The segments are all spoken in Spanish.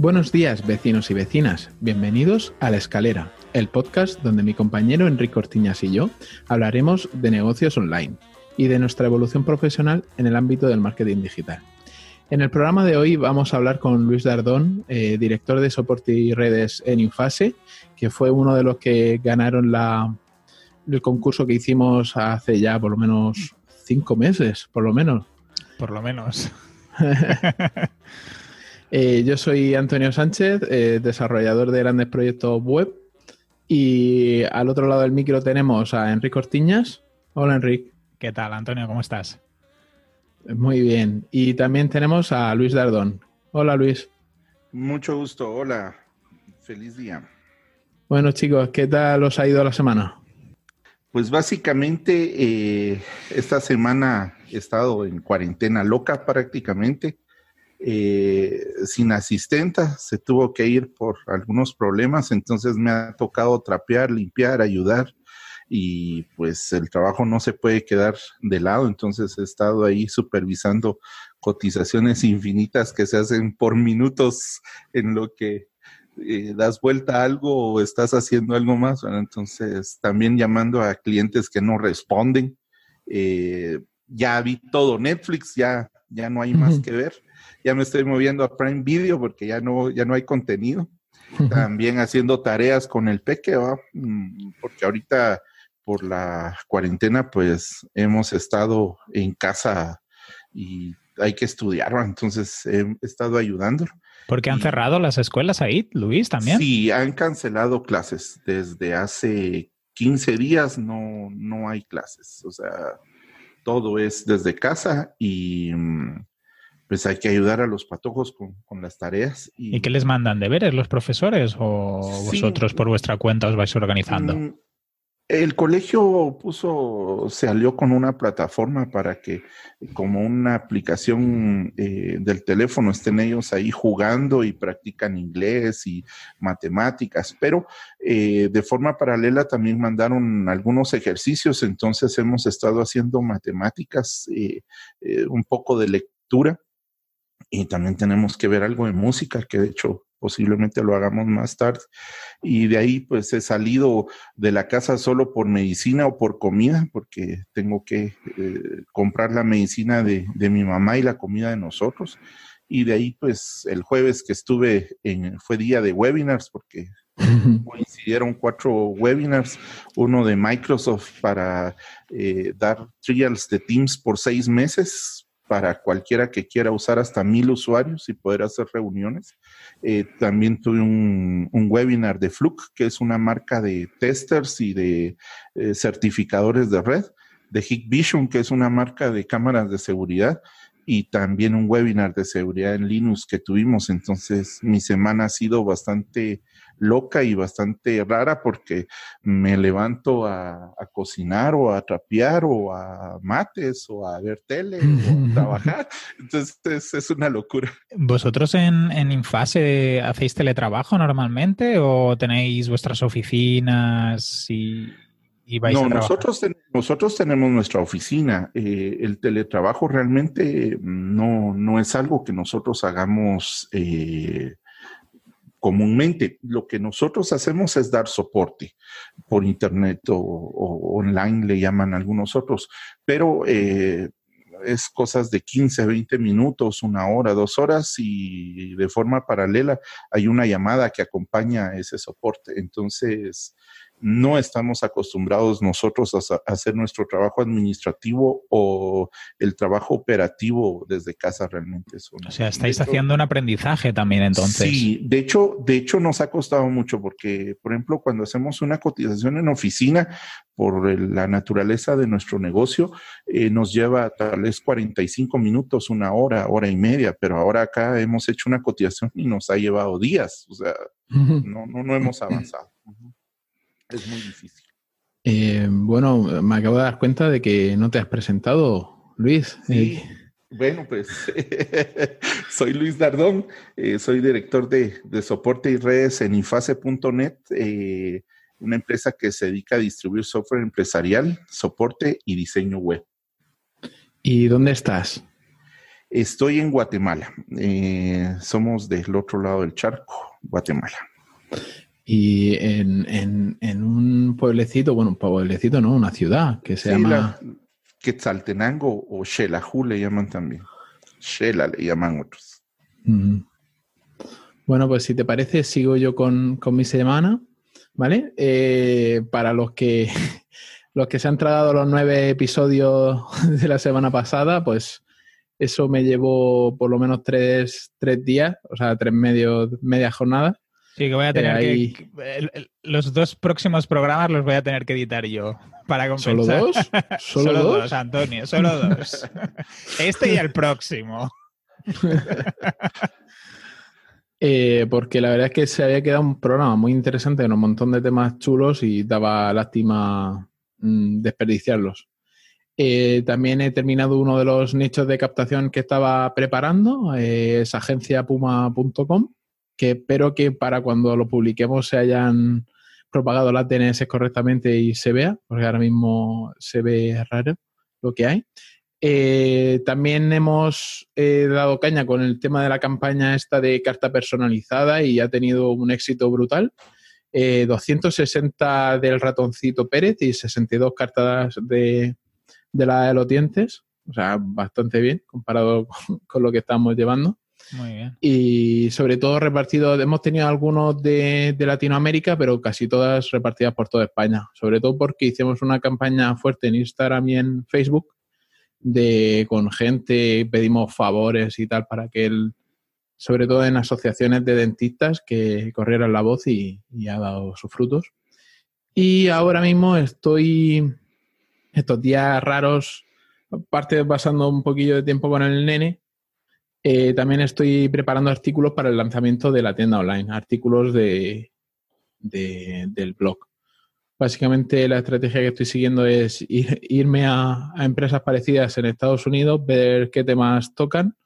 Buenos días, vecinos y vecinas. Bienvenidos a La Escalera, el podcast donde mi compañero Enrique Ortiñas y yo hablaremos de negocios online y de nuestra evolución profesional en el ámbito del marketing digital. En el programa de hoy vamos a hablar con Luis Dardón, eh, director de soporte y redes en Infase, que fue uno de los que ganaron la, el concurso que hicimos hace ya por lo menos cinco meses, por lo menos. Por lo menos. Eh, yo soy Antonio Sánchez, eh, desarrollador de grandes proyectos web. Y al otro lado del micro tenemos a Enrique Ortiñas. Hola, Enrique. ¿Qué tal, Antonio? ¿Cómo estás? Muy bien. Y también tenemos a Luis Dardón. Hola, Luis. Mucho gusto. Hola. Feliz día. Bueno, chicos, ¿qué tal os ha ido la semana? Pues básicamente eh, esta semana he estado en cuarentena loca prácticamente, eh, sin asistenta, se tuvo que ir por algunos problemas, entonces me ha tocado trapear, limpiar, ayudar y pues el trabajo no se puede quedar de lado, entonces he estado ahí supervisando cotizaciones infinitas que se hacen por minutos en lo que eh, das vuelta a algo o estás haciendo algo más. entonces, también llamando a clientes que no responden. Eh, ya vi todo Netflix, ya, ya no hay más que ver. Ya me estoy moviendo a Prime Video porque ya no, ya no hay contenido. También haciendo tareas con el peque, mm, porque ahorita por la cuarentena, pues hemos estado en casa y hay que estudiar, entonces he estado ayudándolo. Porque han cerrado las escuelas ahí, Luis, también. Sí, han cancelado clases. Desde hace 15 días no, no hay clases. O sea, todo es desde casa y mm, pues hay que ayudar a los patojos con, las tareas. Y... qué les mandan deberes los profesores o vosotros por vuestra cuenta os vais organizando? Mm, el colegio puso, se alió con una plataforma para que como una aplicación eh, del teléfono estén ellos ahí jugando y practican inglés y matemáticas, pero eh, de forma paralela también mandaron algunos ejercicios, entonces hemos estado haciendo matemáticas, eh, un poco de lectura y también tenemos que ver algo de música, que de hecho posiblemente lo hagamos más tarde. Y de ahí pues he salido de la casa solo por medicina o por comida, porque tengo que eh, comprar la medicina de, mi mamá y la comida de nosotros. Y de ahí pues el jueves que estuve en, fue día de webinars, porque coincidieron cuatro webinars, uno de Microsoft para eh, dar trials de Teams por seis meses para cualquiera que quiera usar hasta mil usuarios y poder hacer reuniones. Eh, también tuve un, webinar de Fluke, que es una marca de testers y de eh, certificadores de red, de Hikvision, que es una marca de cámaras de seguridad, y también un webinar de seguridad en Linux que tuvimos. Entonces, mi semana ha sido bastante loca y bastante rara porque me levanto a, cocinar o a trapear o a mates o a ver tele o a trabajar. Entonces es, una locura. ¿Vosotros en, en, Infase hacéis teletrabajo normalmente o tenéis vuestras oficinas y, vais no, a nosotros, nosotros tenemos nuestra oficina. Eh, el teletrabajo realmente no, no es algo que nosotros hagamos. Eh, comúnmente lo que nosotros hacemos es dar soporte por internet o, online, le llaman algunos otros, pero eh, es cosas de 15, 20 minutos, una hora, dos horas y de forma paralela hay una llamada que acompaña ese soporte. Entonces, no estamos acostumbrados nosotros a, hacer nuestro trabajo administrativo o el trabajo operativo desde casa realmente. o sea, estáis haciendo un aprendizaje también entonces. Sí, de hecho, de hecho nos ha costado mucho porque, por ejemplo, cuando hacemos una cotización en oficina, por la naturaleza de nuestro negocio, eh, nos lleva tal vez 45 minutos, una hora, hora y media, pero ahora acá hemos hecho una cotización y nos ha llevado días, o sea, no, no, no hemos avanzado. Es muy difícil. Eh, bueno, me acabo de dar cuenta de que no te has presentado, Luis. Sí. Eh, bueno, pues soy Luis Dardón, eh, soy director de, soporte y redes en infase.net, una empresa que se dedica a distribuir software empresarial, soporte y diseño web. ¿Y dónde estás? Estoy en Guatemala. Somos del otro lado del charco, Guatemala. Y en, un pueblecito, bueno, un pueblecito, ¿no? Una ciudad que se llama... Quetzaltenango o Xelajú le llaman también. Shela le llaman otros. Bueno, pues si te parece, sigo yo con, mi semana, ¿vale? Eh, para los que los que se han tragado los nueve episodios de la semana pasada, pues eso me llevó por lo menos tres, días, o sea, tres medios, media jornada. Sí, que voy a tener eh, que. los dos próximos programas los voy a tener que editar yo para compensar. ¿Solo dos? ¿Solo, dos? Antonio, solo dos. este y el próximo. Eh, porque la verdad es que se había quedado un programa muy interesante con un montón de temas chulos y daba lástima mm, desperdiciarlos. Eh, también he terminado uno de los nichos de captación que estaba preparando, eh, es agenciapuma.com, que espero que para cuando lo publiquemos se hayan propagado las DNS correctamente y se vea, porque ahora mismo se ve raro lo que hay. Eh, también hemos dado caña con el tema de la campaña esta de carta personalizada y ha tenido un éxito brutal. 260 del ratoncito Pérez y 62 cartas de, de la de los dientes, o sea, bastante bien comparado con, lo que estamos llevando. Y sobre todo repartidos, hemos tenido algunos de, Latinoamérica, pero casi todas repartidas por toda España. Sobre todo porque hicimos una campaña fuerte en Instagram y en Facebook de con gente, pedimos favores y tal para que él, sobre todo en asociaciones de dentistas, que corrieran la voz y, y ha dado sus frutos. Y ahora mismo estoy estos días raros, aparte pasando un poquillo de tiempo con el nene, eh, también estoy preparando artículos para el lanzamiento de la tienda online, artículos de, del blog. Básicamente la estrategia que estoy siguiendo es irme a, empresas parecidas en Estados Unidos, ver qué temas tocan,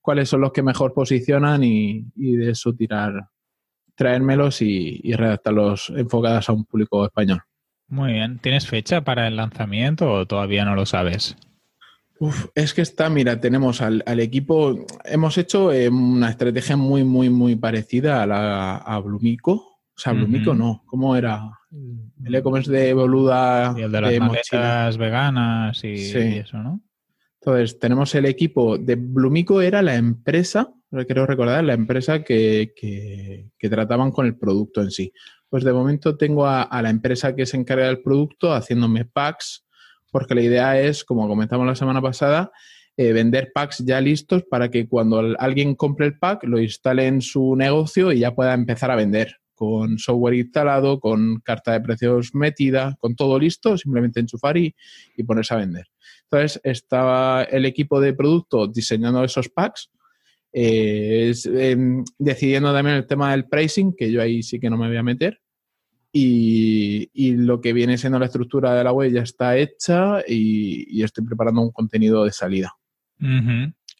cuáles son los que mejor posicionan y, de eso tirar, traérmelos y, y redactarlos enfocadas a un público español. Muy bien. ¿Tienes fecha para el lanzamiento o todavía no lo sabes? Uf, es que está, mira, tenemos al, equipo, hemos hecho eh, una estrategia muy, muy, muy parecida a la a Blumico. O sea, Blumico no, ¿cómo era? El e-commerce de Boluda. Y el de las veganas y, eso, ¿no? Entonces, tenemos el equipo de Blumico, era la empresa, creo recordar, la empresa que, que trataban con el producto en sí. Pues de momento tengo a, la empresa que se encarga del producto haciéndome packs, porque la idea es, como comentamos la semana pasada, eh, vender packs ya listos para que cuando alguien compre el pack lo instale en su negocio y ya pueda empezar a vender con software instalado, con carta de precios metida, con todo listo, simplemente enchufar y, y ponerse a vender. Entonces estaba el equipo de producto diseñando esos packs, eh, em, decidiendo también el tema del pricing, que yo ahí sí que no me voy a meter, y, lo que viene siendo la estructura de la web ya está hecha y, estoy preparando un contenido de salida.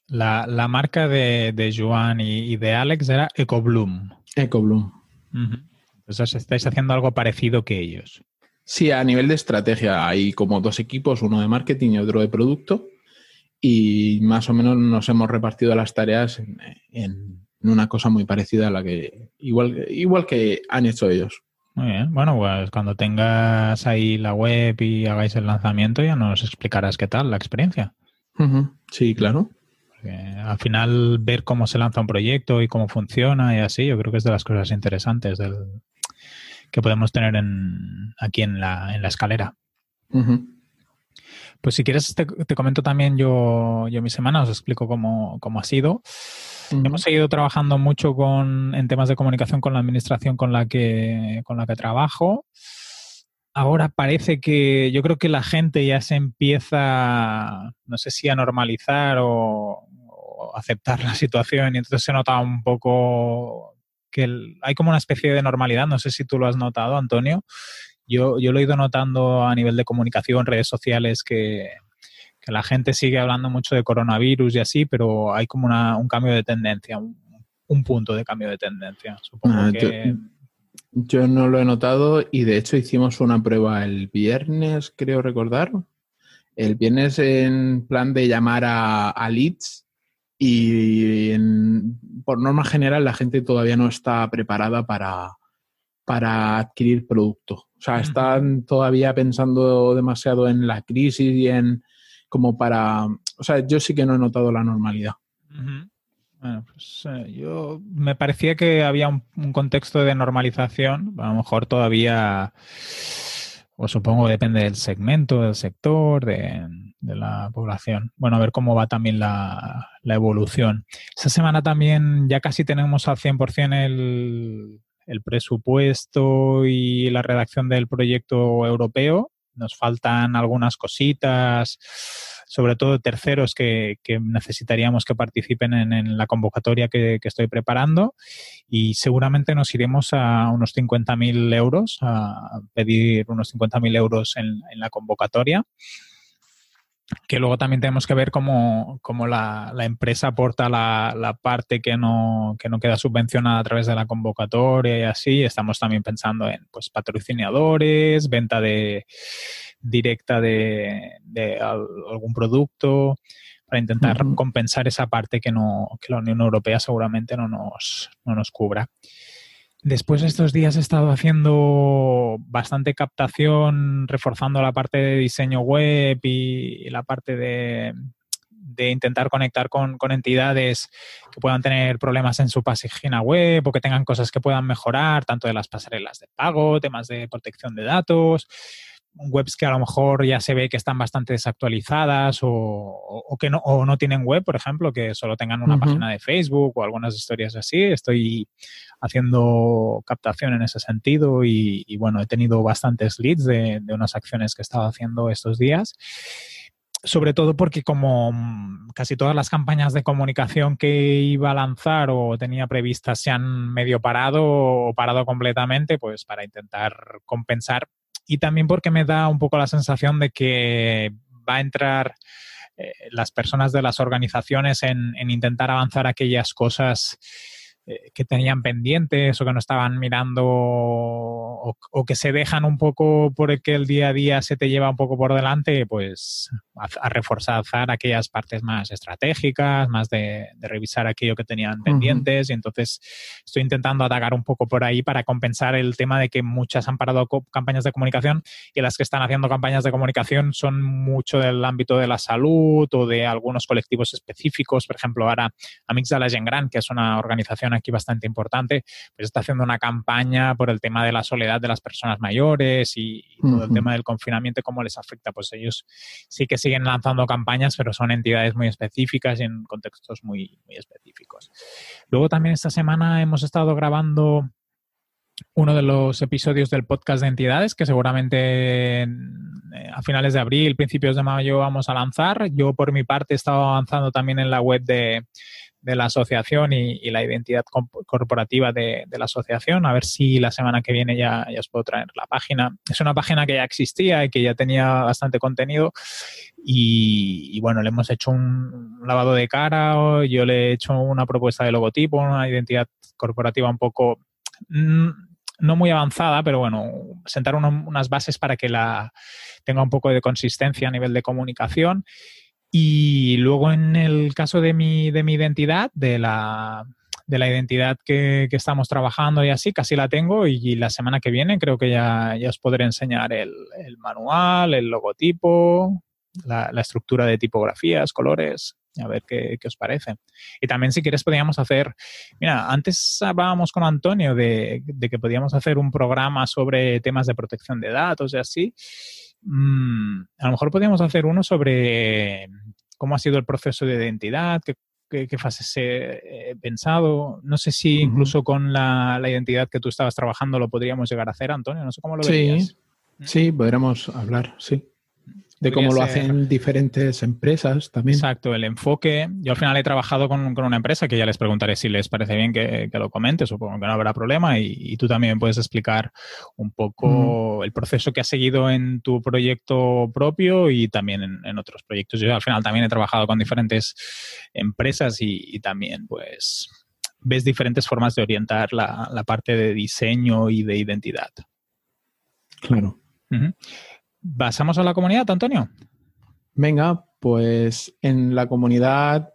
la, marca de, de Joan y, de Alex era EcoBloom. EcoBloom. Entonces estáis haciendo algo parecido que ellos. Sí, a nivel de estrategia hay como dos equipos, uno de marketing y otro de producto, y más o menos nos hemos repartido las tareas en, en una cosa muy parecida a la que igual, igual que han hecho ellos. Muy bien. Bueno, pues cuando tengas ahí la web y hagáis el lanzamiento ya nos explicarás qué tal la experiencia. Sí, claro. al final ver cómo se lanza un proyecto y cómo funciona y así, yo creo que es de las cosas interesantes del, que podemos tener en, aquí en la, en la escalera. Pues si quieres te, comento también yo, yo mi semana, os explico cómo, cómo ha sido. Hemos seguido trabajando mucho con, en temas de comunicación con la administración con la que, con la que trabajo. Ahora parece que yo creo que la gente ya se empieza, no sé si a normalizar o, aceptar la situación y entonces se nota un poco que hay como una especie de normalidad, no sé si tú lo has notado, Antonio. Yo, yo lo he ido notando a nivel de comunicación, redes sociales, que, que la gente sigue hablando mucho de coronavirus y así, pero hay como una, un cambio de tendencia, un, punto de cambio de tendencia. Supongo ah, que... Yo, no lo he notado y de hecho hicimos una prueba el viernes, creo recordar. El viernes en plan de llamar a, leads y por norma general la gente todavía no está preparada para, para adquirir producto. O sea, están todavía pensando demasiado en la crisis y en como para... O sea, yo sí que no he notado la normalidad. Pues eh, yo me parecía que había un, contexto de normalización, a lo mejor todavía, o supongo depende del segmento, del sector, de, la población. Bueno, a ver cómo va también la, la evolución. Esta semana también ya casi tenemos al 100% el, el presupuesto y la redacción del proyecto europeo. Nos faltan algunas cositas, sobre todo terceros que, necesitaríamos que participen en, la convocatoria que, estoy preparando. Y seguramente nos iremos a unos 50.000 euros, a pedir unos 50.000 euros en, en la convocatoria que luego también tenemos que ver cómo, la, empresa aporta la, parte que no, que no queda subvencionada a través de la convocatoria y así. Estamos también pensando en pues, patrocinadores, venta de, directa de, algún producto para intentar compensar esa parte que, no, que la Unión Europea seguramente no nos, no nos cubra. Después de estos días he estado haciendo bastante captación, reforzando la parte de diseño web y, la parte de, intentar conectar con, entidades que puedan tener problemas en su página web o que tengan cosas que puedan mejorar, tanto de las pasarelas de pago, temas de protección de datos webs que a lo mejor ya se ve que están bastante desactualizadas o, que no, o no tienen web, por ejemplo, que solo tengan una página de Facebook o algunas historias así. Estoy haciendo captación en ese sentido y, bueno, he tenido bastantes leads de, unas acciones que he estado haciendo estos días sobre todo porque como casi todas las campañas de comunicación que iba a lanzar o tenía previstas se han medio parado o parado completamente, pues para intentar compensar y también porque me da un poco la sensación de que va a entrar eh, las personas de las organizaciones en, en intentar avanzar aquellas cosas eh, que tenían pendientes o que no estaban mirando o, que se dejan un poco por el que el día a día se te lleva un poco por delante, pues a, reforzar aquellas partes más estratégicas, más de, revisar aquello que tenían pendientes. Y entonces estoy intentando atacar un poco por ahí para compensar el tema de que muchas han parado campañas de comunicación y las que están haciendo campañas de comunicación son mucho del ámbito de la salud o de algunos colectivos específicos. Por ejemplo, ahora Amics de la Gent Gran, que es una organización aquí bastante importante, pues está haciendo una campaña por el tema de la soledad de las personas mayores y, todo el tema del confinamiento, cómo les afecta. Pues ellos sí que siguen lanzando campañas, pero son entidades muy específicas y en contextos muy, muy específicos. Luego también esta semana hemos estado grabando uno de los episodios del podcast de entidades que seguramente eh, a finales de abril, principios de mayo vamos a lanzar. Yo por mi parte he estado avanzando también en la web de, de la asociación y, la identidad corporativa de, la asociación. A ver si la semana que viene ya, ya os puedo traer la página. Es una página que ya existía y que ya tenía bastante contenido. Y, bueno, le hemos hecho un lavado de cara, yo le he hecho una propuesta de logotipo, una identidad corporativa un poco mm, no muy avanzada, pero bueno, sentar unas bases para que la tenga un poco de consistencia a nivel de comunicación y luego en el caso de mi, de mi identidad, de la, de la identidad que, estamos trabajando y así, casi la tengo y, la semana que viene creo que ya, ya os podré enseñar el, manual, el logotipo, la, estructura de tipografías, colores, a ver qué, qué, os parece. Y también si quieres podríamos hacer, mira, antes hablábamos con Antonio de, de que podíamos hacer un programa sobre temas de protección de datos y así. Mm, a lo mejor podríamos hacer uno sobre cómo ha sido el proceso de identidad, qué, qué, fases he pensado. No sé si incluso con la, identidad que tú estabas trabajando lo podríamos llegar a hacer, Antonio. No sé cómo lo verías. Sí, sí, podríamos hablar, sí de cómo lo hacen diferentes empresas también. Exacto, el enfoque. Yo al final he trabajado con, una empresa que ya les preguntaré si les parece bien que, lo comente, supongo que no habrá problema y, tú también puedes explicar un poco el proceso que has seguido en tu proyecto propio y también en, otros proyectos. Yo al final también he trabajado con diferentes empresas y, también pues ves diferentes formas de orientar la, parte de diseño y de identidad. Claro. ¿Pasamos a la comunidad, Antonio? Venga, pues en la comunidad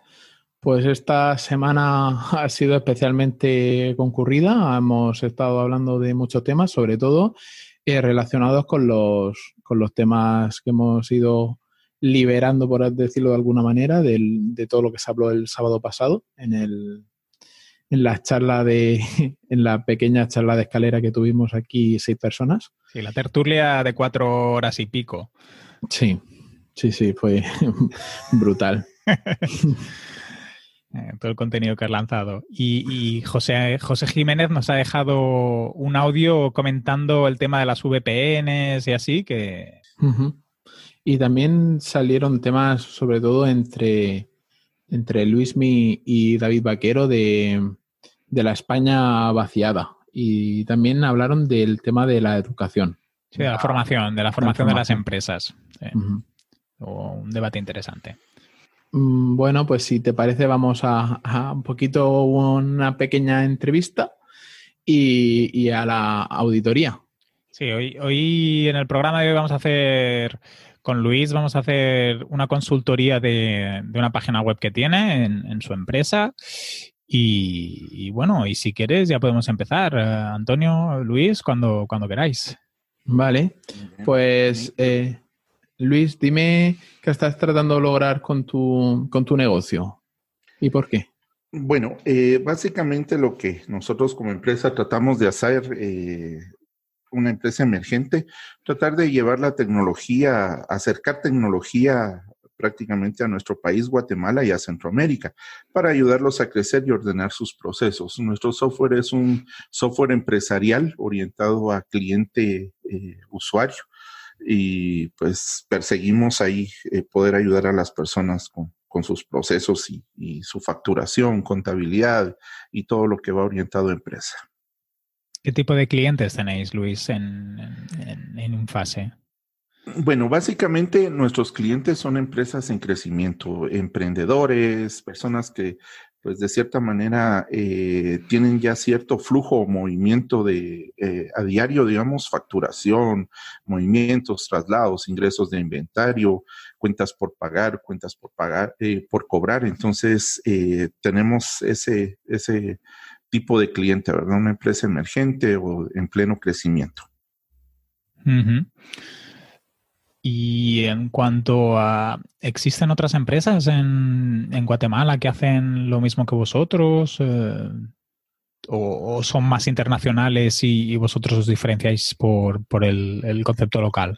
Pues esta semana ha sido especialmente concurrida. Hemos estado hablando de muchos temas, sobre todo eh, relacionados con los, con los temas que hemos ido liberando, por decirlo de alguna manera, de todo lo que se habló el sábado pasado en, el, en la charla de, en la pequeña charla de escalera que tuvimos aquí seis personas. Sí, la tertulia de cuatro horas y pico. Sí, sí, sí, fue brutal. Eh, todo el contenido que has lanzado. Y, José, José Jiménez nos ha dejado un audio comentando el tema de las VPNs y así, que... Y también salieron temas, sobre todo entre, entre Luismi y David Vaquero, de, la España vaciada. Y también hablaron del tema de la educación. Sí, de la formación, de la formación, de las empresas. un debate interesante. Mm, bueno, pues si te parece, vamos a, un poquito una pequeña entrevista y, a la auditoría. Sí, hoy, hoy en el programa de hoy vamos a hacer con Luis, vamos a hacer una consultoría de, una página web que tiene en, su empresa. Y, bueno, y si quieres ya podemos empezar. Eh, Antonio, Luis, cuando, cuando queráis. Vale, pues eh, Luis, dime qué estás tratando de lograr con tu, con tu negocio y por qué. Bueno, eh, básicamente lo que nosotros como empresa tratamos de hacer, eh, una empresa emergente, tratar de llevar la tecnología, acercar tecnología prácticamente a nuestro país, Guatemala y a Centroamérica, para ayudarlos a crecer y ordenar sus procesos. Nuestro software es un software empresarial orientado a cliente eh, usuario y pues perseguimos ahí eh, poder ayudar a las personas con, sus procesos y, su facturación, contabilidad y todo lo que va orientado a empresa. ¿Qué tipo de clientes tenéis, Luis, en, en, en fase? Bueno, básicamente nuestros clientes son empresas en crecimiento, emprendedores, personas que pues de cierta manera eh, tienen ya cierto flujo o movimiento de eh, a diario, digamos, facturación, movimientos, traslados, ingresos de inventario, cuentas por pagar, cuentas por pagar, eh, por cobrar. Entonces tenemos ese, ese tipo de cliente, ¿verdad? Una empresa emergente o en pleno crecimiento. Y en cuanto a, ¿existen otras empresas en, Guatemala que hacen lo mismo que vosotros? Eh, o, son más internacionales y, vosotros os diferenciáis por, el, concepto local?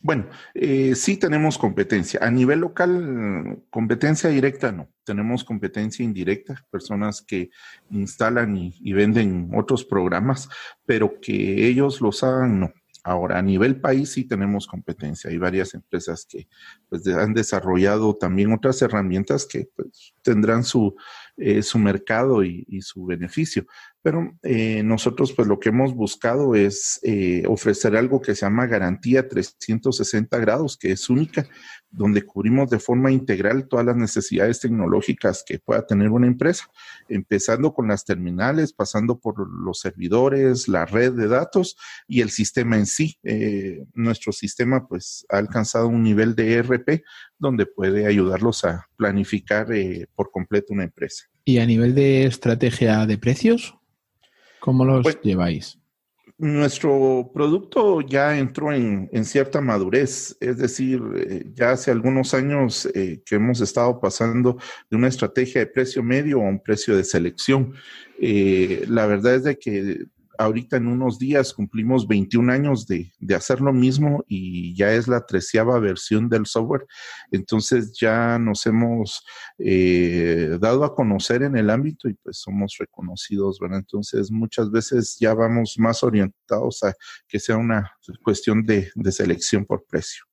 Bueno, eh, sí tenemos competencia. A nivel local, competencia directa no. Tenemos competencia indirecta, personas que instalan y, y venden otros programas, pero que ellos los hagan, no. Ahora, a nivel país sí tenemos competencia. Hay varias empresas que pues, han desarrollado también otras herramientas que pues, tendrán su, eh, su mercado y, su beneficio. Pero eh, nosotros pues lo que hemos buscado es eh, ofrecer algo que se llama garantía 360 grados, que es única, donde cubrimos de forma integral todas las necesidades tecnológicas que pueda tener una empresa, empezando con las terminales, pasando por los servidores, la red de datos y el sistema en sí. nuestro sistema pues ha alcanzado un nivel de ERP donde puede ayudarlos a planificar por completo una empresa. ¿Y a nivel de estrategia de precios? ¿Cómo los pues, lleváis? Nuestro producto ya entró en, cierta madurez, es decir, eh, ya hace algunos años eh, que hemos estado pasando de una estrategia de precio medio a un precio de selección. Eh, la verdad es de que ahorita en unos días cumplimos 21 años de, hacer lo mismo y ya es la treceava versión del software. Entonces ya nos hemos eh, dado a conocer en el ámbito y pues somos reconocidos, ¿verdad? Entonces muchas veces ya vamos más orientados a que sea una cuestión de, selección por precio.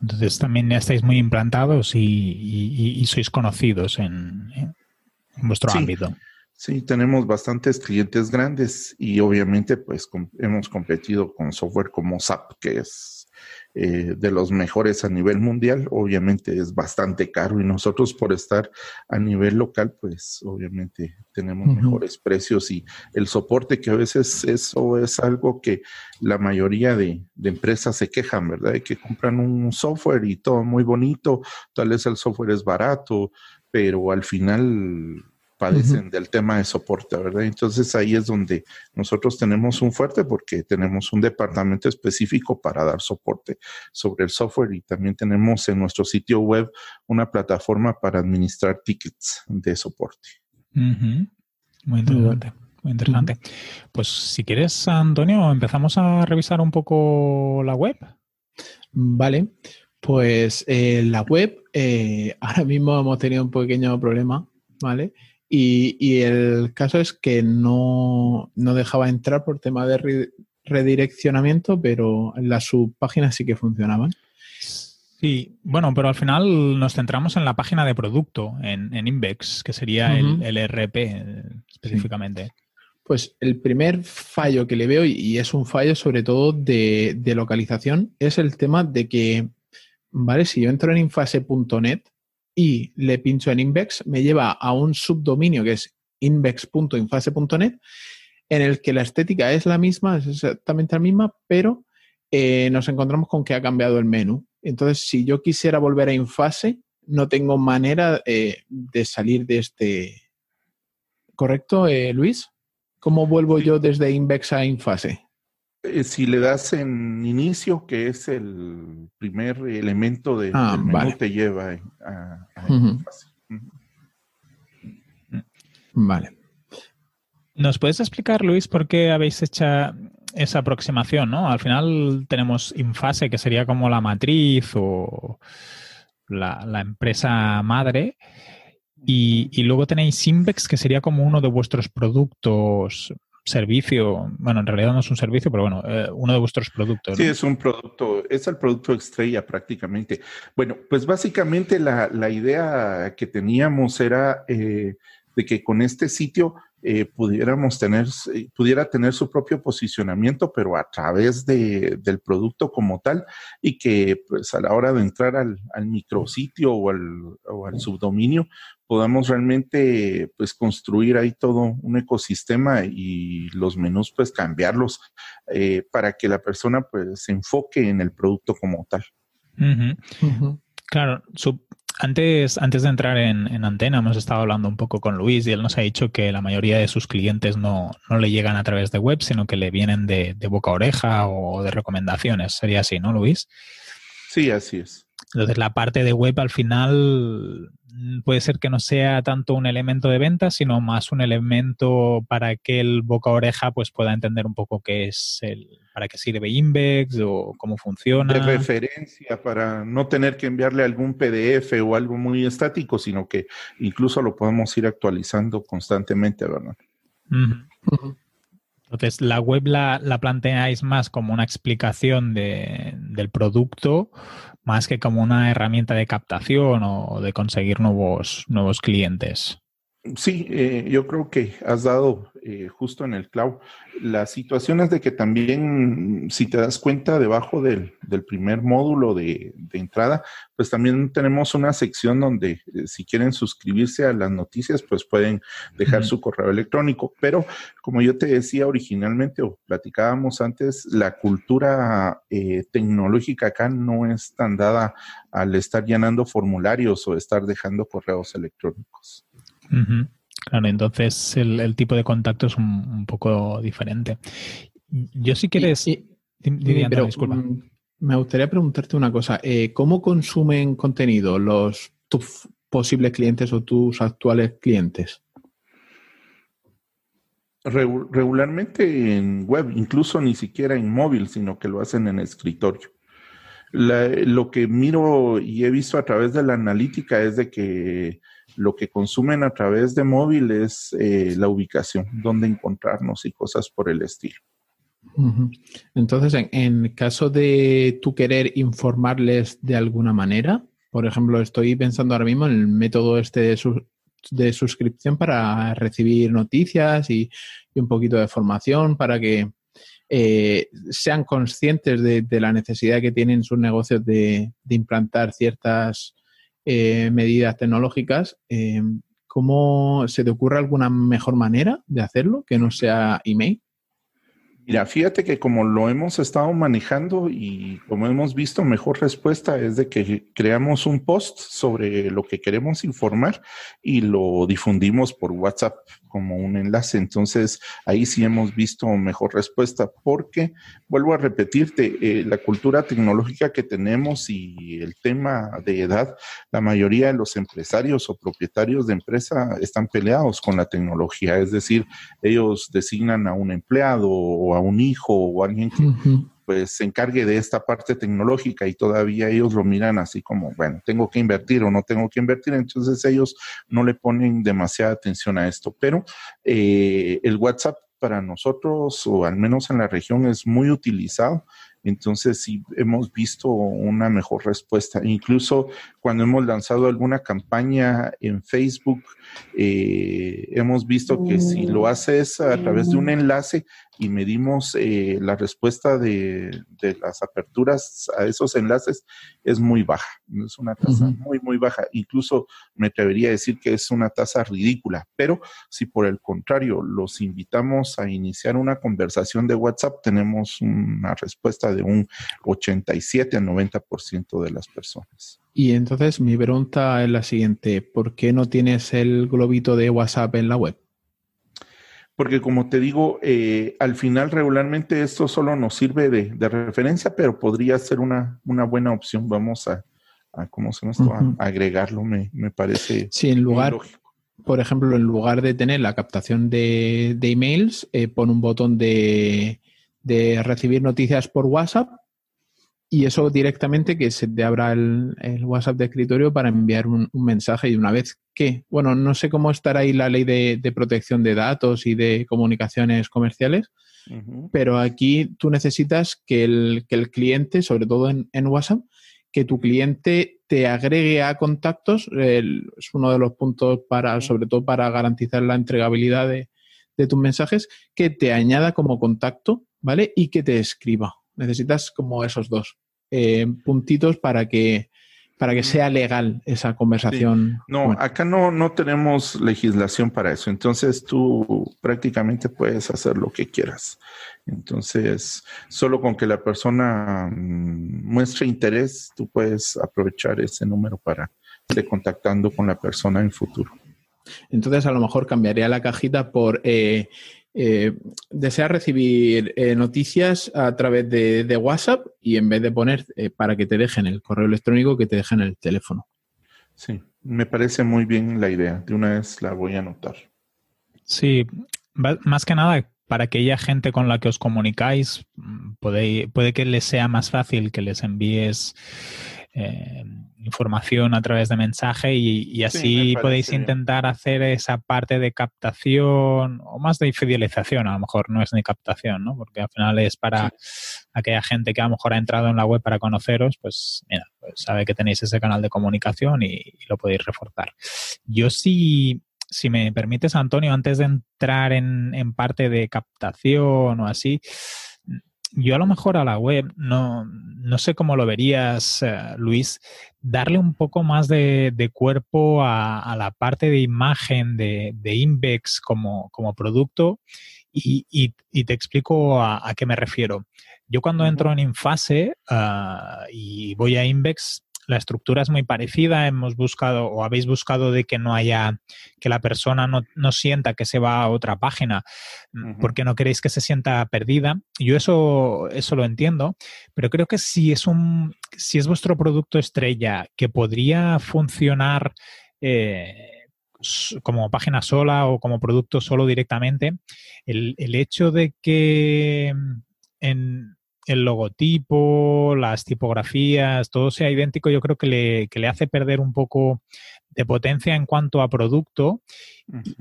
Entonces también ya estáis muy implantados y, sois conocidos en, vuestro ámbito. Sí, tenemos bastantes clientes grandes y obviamente pues hemos competido con software como SAP, que es eh, de los mejores a nivel mundial, obviamente es bastante caro y nosotros por estar a nivel local, pues obviamente tenemos mejores precios y el soporte que a veces eso es algo que la mayoría de, de empresas se quejan, ¿verdad? De que compran un software y todo muy bonito, tal vez el software es barato, pero al final padecen del tema de soporte, ¿verdad? Entonces ahí es donde nosotros tenemos un fuerte porque tenemos un departamento específico para dar soporte sobre el software y también tenemos en nuestro sitio web una plataforma para administrar tickets de soporte. Muy interesante. Muy interesante. Pues si quieres, Antonio, empezamos a revisar un poco la web. Vale, pues eh, la web, eh, ahora mismo hemos tenido un pequeño problema, ¿vale? Y, el caso es que no, dejaba entrar por tema de redireccionamiento, pero en las subpáginas sí que funcionaban. Sí, bueno, pero al final nos centramos en la página de producto, en, Invex, que sería el, el, RP específicamente. Pues el primer fallo que le veo, y es un fallo sobre todo de, de localización, es el tema de que, ¿vale? Si yo entro en infase.net, y le pincho en Invex, me lleva a un subdominio que es invex.infase.net, en el que la estética es la misma, es exactamente la misma, pero eh, nos encontramos con que ha cambiado el menú. Entonces, si yo quisiera volver a Infase, no tengo manera eh, de salir de este. ¿Correcto, eh, Luis? ¿Cómo vuelvo yo desde Invex a Infase? Eh, si le das en inicio, que es el primer elemento de, ah, del menú, te lleva a, Vale. ¿Nos puedes explicar, Luis, por qué habéis hecho esa aproximación? ¿no? Al final tenemos Infase, que sería como la matriz o la, la empresa madre, y, y, luego tenéis Invex, que sería como uno de vuestros productos servicio, bueno, en realidad no es un servicio, pero bueno, eh, uno de vuestros productos. Sí, es un producto, es el producto estrella prácticamente. Bueno, pues básicamente la, la idea que teníamos era eh, de que con este sitio eh, pudiéramos tener, pudiera tener su propio posicionamiento, pero a través de, del producto como tal, y que pues a la hora de entrar al, al micrositio o al, o al subdominio, podamos realmente pues construir ahí todo un ecosistema y los menús pues cambiarlos eh, para que la persona pues se enfoque en el producto como tal. Claro, antes, antes de entrar en, antena hemos estado hablando un poco con Luis y él nos ha dicho que la mayoría de sus clientes no, le llegan a través de web, sino que le vienen de, de boca a oreja o de recomendaciones. Sería así, ¿no, Luis? Sí, así es. Entonces la parte de web al final puede ser que no sea tanto un elemento de venta, sino más un elemento para que el boca a oreja pues pueda entender un poco qué es el, para qué sirve Index o cómo funciona. De referencia para no tener que enviarle algún PDF o algo muy estático, sino que incluso lo podemos ir actualizando constantemente, ¿verdad? Entonces, la web la, la, planteáis más como una explicación de, del producto, más que como una herramienta de captación o de conseguir nuevos, nuevos clientes. Sí, eh, yo creo que has dado eh, justo en el clavo. La situación es de que también, si te das cuenta, debajo del, primer módulo de, entrada, pues también tenemos una sección donde eh, si quieren suscribirse a las noticias, pues pueden dejar su correo electrónico. Pero como yo te decía originalmente o platicábamos antes, la cultura tecnológica acá no es tan dada al estar llenando formularios o estar dejando correos electrónicos. Claro, entonces el, tipo de contacto es un, poco diferente. Yo si quieres... disculpa. Mm, me gustaría preguntarte una cosa. Eh, ¿Cómo consumen contenido los tus posibles clientes o tus actuales clientes? regularmente en web, incluso ni siquiera en móvil, sino que lo hacen en escritorio. lo que miro y he visto a través de la analítica es de que lo que consumen a través de móvil es eh, la ubicación, dónde encontrarnos y cosas por el estilo. Entonces, en, en, caso de tú querer informarles de alguna manera, por ejemplo, estoy pensando ahora mismo en el método este de de suscripción para recibir noticias y, un poquito de formación para que eh, sean conscientes de, la necesidad que tienen sus negocios de, implantar ciertas eh, medidas tecnológicas. Eh, ¿Cómo se te ocurre alguna mejor manera de hacerlo que no sea email? Fíjate que como lo hemos estado manejando y como hemos visto, mejor respuesta es de que creamos un post sobre lo que queremos informar y lo difundimos por WhatsApp como un enlace. Entonces, ahí sí hemos visto mejor respuesta porque, vuelvo a repetirte, eh, la cultura tecnológica que tenemos y el tema de edad, la mayoría de los empresarios o propietarios de empresa están peleados con la tecnología. Es decir, ellos designan a un empleado o a un hijo o alguien que pues se encargue de esta parte tecnológica y todavía ellos lo miran así como, bueno, tengo que invertir o no tengo que invertir, entonces ellos no le ponen demasiada atención a esto. Pero eh, el WhatsApp para nosotros, o al menos en la región, es muy utilizado. Entonces sí hemos visto una mejor respuesta. Incluso cuando hemos lanzado alguna campaña en Facebook, eh, hemos visto que si lo haces a través de un enlace, y medimos eh, la respuesta de, las aperturas a esos enlaces es muy baja. Es una tasa muy, muy baja. Incluso me atrevería a decir que es una tasa ridícula. Pero si por el contrario los invitamos a iniciar una conversación de WhatsApp, tenemos una respuesta de un 87 a 90% de las personas. Y entonces mi pregunta es la siguiente, ¿por qué no tienes el globito de WhatsApp en la web? Porque como te digo, eh, al final regularmente esto solo nos sirve de, referencia, pero podría ser una, una buena opción. Vamos a, ¿cómo se llama agregarlo, me, parece. Sí, en lugar, por ejemplo, en lugar de tener la captación de, emails, eh, pon un botón de, de recibir noticias por WhatsApp y eso directamente que se te abra el, WhatsApp de escritorio para enviar un, mensaje y una vez que, bueno, no sé cómo estará ahí la ley de, protección de datos y de comunicaciones comerciales, pero aquí tú necesitas que el, que el cliente, sobre todo en, WhatsApp, que tu cliente te agregue a contactos, es uno de los puntos para, sobre todo para garantizar la entregabilidad de, de tus mensajes, que te añada como contacto, ¿vale? Y que te escriba. Necesitas como esos dos eh, puntitos para que, para que sea legal esa conversación. No, acá no, no tenemos legislación para eso. Entonces tú prácticamente puedes hacer lo que quieras. Entonces, solo con que la persona mm, muestre interés, tú puedes aprovechar ese número para ir contactando con la persona en futuro. Entonces, a lo mejor cambiaría la cajita por eh, eh, desea recibir eh, noticias a través de, WhatsApp y en vez de poner eh, para que te dejen el correo electrónico, que te dejen el teléfono. Sí, me parece muy bien la idea. De una vez la voy a anotar. Sí, más que nada para aquella gente con la que os comunicáis, mm, puede, puede que les sea más fácil que les envíes eh, información a través de mensaje y, así podéis intentar hacer esa parte de captación o más de fidelización, a lo mejor no es ni captación, ¿no? Porque al final es para aquella gente que a lo mejor ha entrado en la web para conoceros, pues mira, pues sabe que tenéis ese canal de comunicación y, lo podéis reforzar. Yo sí si me permites, Antonio, antes de entrar en, en, parte de captación o así, yo a lo mejor a la web, no, no sé cómo lo verías, eh, Luis, darle un poco más de, cuerpo a, la parte de imagen de, de Invex como, como producto y, te explico a, qué me refiero. Yo cuando entro en Infase ah, y voy a Invex, la estructura es muy parecida, hemos buscado o habéis buscado de que no haya, que la persona no, sienta que se va a otra página porque no queréis que se sienta perdida. Yo eso, eso lo entiendo, pero creo que si es un, si es vuestro producto estrella que podría funcionar eh, como página sola o como producto solo directamente, el, el hecho de que en, el logotipo, las tipografías, todo sea idéntico, yo creo que le, que le hace perder un poco de potencia en cuanto a producto.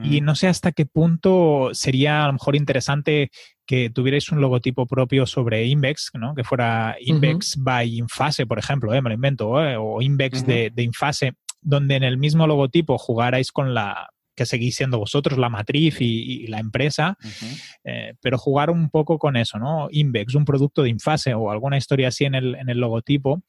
Y no sé hasta qué punto sería a lo mejor interesante que tuvierais un logotipo propio sobre Invex, ¿no? que fuera Invex by Infase, por ejemplo, ¿eh? me lo invento, ¿eh? o Invex de, Infase, donde en el mismo logotipo jugarais con la que seguís siendo vosotros la matriz y, la empresa, eh, pero jugar un poco con eso, ¿no? Invex, un producto de Infase o alguna historia así en el, en el logotipo,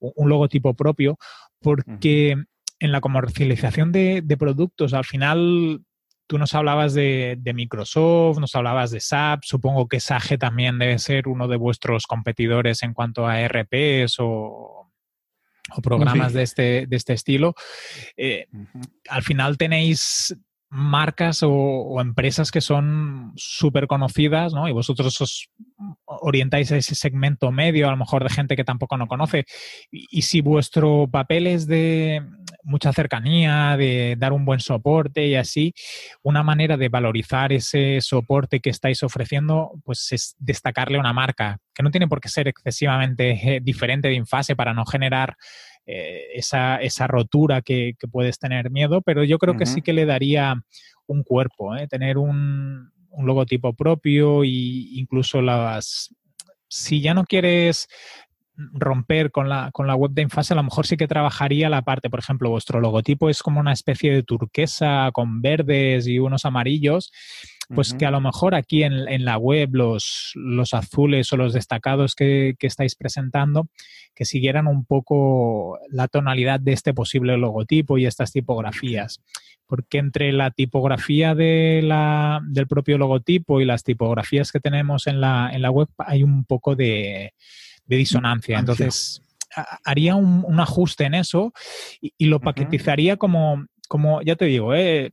un logotipo propio, porque en la comercialización de, productos, al final tú nos hablabas de, Microsoft, nos hablabas de SAP, supongo que SAGE también debe ser uno de vuestros competidores en cuanto a RPs o, programas de, este, de este estilo. Eh, al final tenéis marcas o, empresas que son súper conocidas, ¿no? Y vosotros os orientáis a ese segmento medio, a lo mejor de gente que tampoco no conoce. Y, si vuestro papel es de mucha cercanía, de dar un buen soporte y así, una manera de valorizar ese soporte que estáis ofreciendo, pues es destacarle una marca, que no tiene por qué ser excesivamente eh, diferente de Infase para no generar eh, esa, esa, rotura que, puedes tener miedo, pero yo creo que sí que le daría un cuerpo, ¿eh? tener un, un, logotipo propio e incluso las... Si ya no quieres romper con la, con la web de Infase, a lo mejor sí que trabajaría la parte, por ejemplo, vuestro logotipo es como una especie de turquesa con verdes y unos amarillos pues que a lo mejor aquí en, la web los, los, azules o los destacados que, estáis presentando, que siguieran un poco la tonalidad de este posible logotipo y estas tipografías. Porque entre la tipografía de la, del propio logotipo y las tipografías que tenemos en la, en la web hay un poco de, disonancia. Entonces, haría un, ajuste en eso y, lo paquetizaría como, como, ya te digo, eh,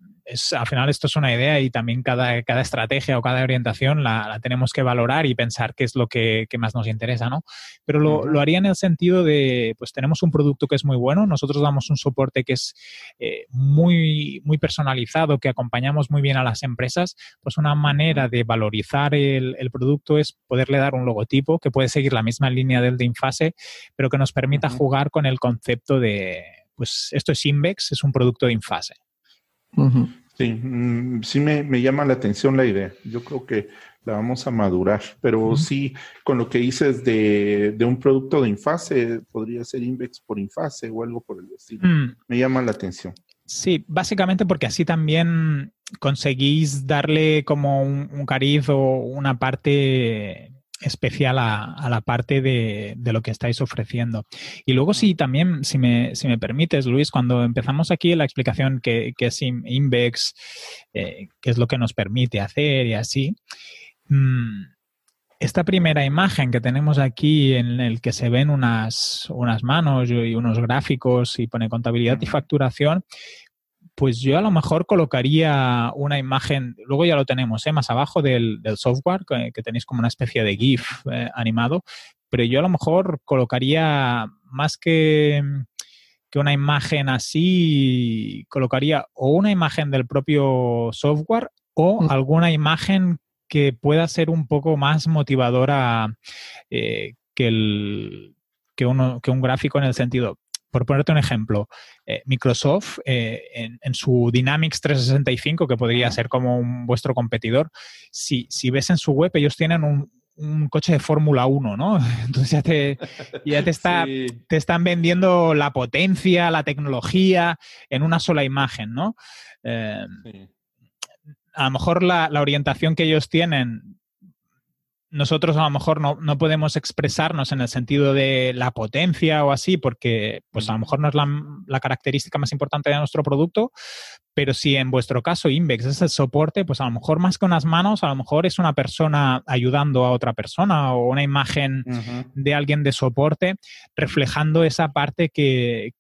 al final esto es una idea y también cada, cada estrategia o cada orientación la, tenemos que valorar y pensar qué es lo que, más nos interesa, ¿no? Pero lo, haría en el sentido de, pues tenemos un producto que es muy bueno, nosotros damos un soporte que es eh, muy, muy personalizado, que acompañamos muy bien a las empresas, pues una manera de valorizar el, producto es poderle dar un logotipo que puede seguir la misma línea del de Infase, pero que nos permita jugar con el concepto de, pues esto es Invex, es un producto de Infase. Sí, mm, sí me, llama la atención la idea. Yo creo que la vamos a madurar, pero sí, con lo que dices de, un producto de Infase, podría ser Invex por Infase o algo por el estilo. Mm. Me llama la atención. Sí, básicamente porque así también conseguís darle como un, un cariz o una parte especial a, la parte de, lo que estáis ofreciendo. Y luego sí, también, si me, si me permites, Luis, cuando empezamos aquí la explicación que, es Invex, eh, qué es lo que nos permite hacer y así, mm, esta primera imagen que tenemos aquí en el que se ven unas, unas manos y unos gráficos y pone contabilidad y facturación, pues yo a lo mejor colocaría una imagen, luego ya lo tenemos, ¿eh? más abajo del, software, que, tenéis como una especie de GIF eh, animado, pero yo a lo mejor colocaría más que, que una imagen así, colocaría o una imagen del propio software o mm. alguna imagen que pueda ser un poco más motivadora eh, que, el, que, uno, que un gráfico en el sentido, por ponerte un ejemplo, eh, Microsoft eh, en, su Dynamics 365, que podría ser como un, vuestro competidor, si, ves en su web, ellos tienen un, coche de Fórmula 1, ¿no? Entonces ya te, ya te, está, te están vendiendo la potencia, la tecnología en una sola imagen, ¿no? Eh, a lo mejor la, la, orientación que ellos tienen nosotros a lo mejor no, no, podemos expresarnos en el sentido de la potencia o así, porque pues a lo mejor no es la, la, característica más importante de nuestro producto, pero si en vuestro caso Invex es el soporte, pues a lo mejor más que unas manos, a lo mejor es una persona ayudando a otra persona o una imagen de alguien de soporte reflejando esa parte que,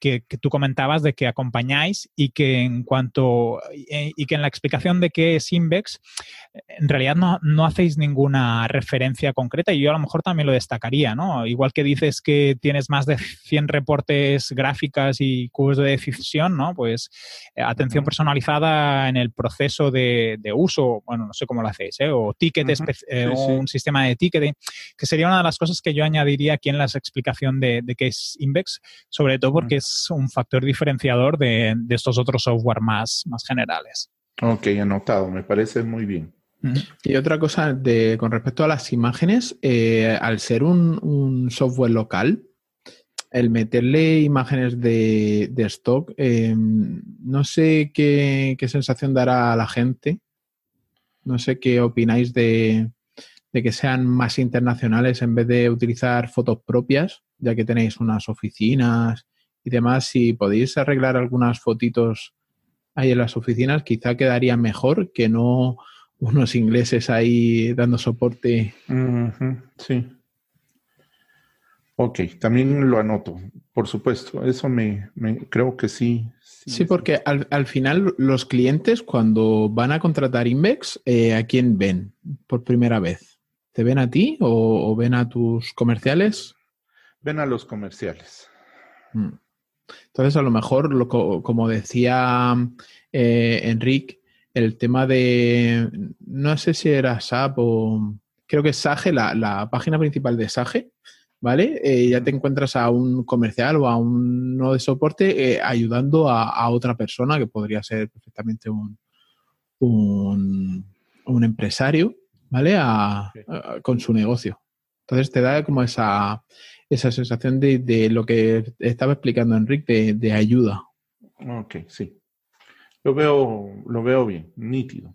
que, tú comentabas de que acompañáis y que en cuanto eh, y que en la explicación de qué es Invex, en realidad no, no, hacéis ninguna referencia concreta y yo a lo mejor también lo destacaría, ¿no? Igual que dices que tienes más de 100 reportes gráficas y cubos de decisión, ¿no? Pues eh, atención personalizada en el proceso de, de, uso, bueno, no sé cómo lo hacéis, ¿eh? O ticket, eh, un sistema de ticketing, que sería una de las cosas que yo añadiría aquí en la explicación de, de qué es Invex, sobre todo porque es un factor diferenciador de, estos otros software más, más generales. Ok, anotado, me parece muy bien. Y otra cosa de, con respecto a las imágenes, eh, al ser un, software local, el meterle imágenes de, stock, em, no sé qué, sensación dará a la gente. No sé qué opináis de, que sean más internacionales en vez de utilizar fotos propias, ya que tenéis unas oficinas y demás. Si podéis arreglar algunas fotitos ahí en las oficinas, quizá quedaría mejor que no unos ingleses ahí dando soporte. Sí. Ok, también lo anoto, por supuesto. Eso me, creo que sí. Sí, porque al, final los clientes cuando van a contratar Invex, eh, ¿a quién ven por primera vez? ¿Te ven a ti o, ven a tus comerciales? Ven a los comerciales. Mm. Entonces, a lo mejor, como decía eh, Enrique, el tema de, no sé si era SAP o, creo que es Sage, la, la página principal de Sage, ¿vale? Eh, ya te encuentras a un comercial o a uno de soporte eh, ayudando a, otra persona que podría ser perfectamente un, un, empresario, ¿vale? con su negocio. Entonces te da como esa, esa sensación de, lo que estaba explicando Enrique, de, ayuda. Ok, sí. Lo veo, lo veo bien, nítido.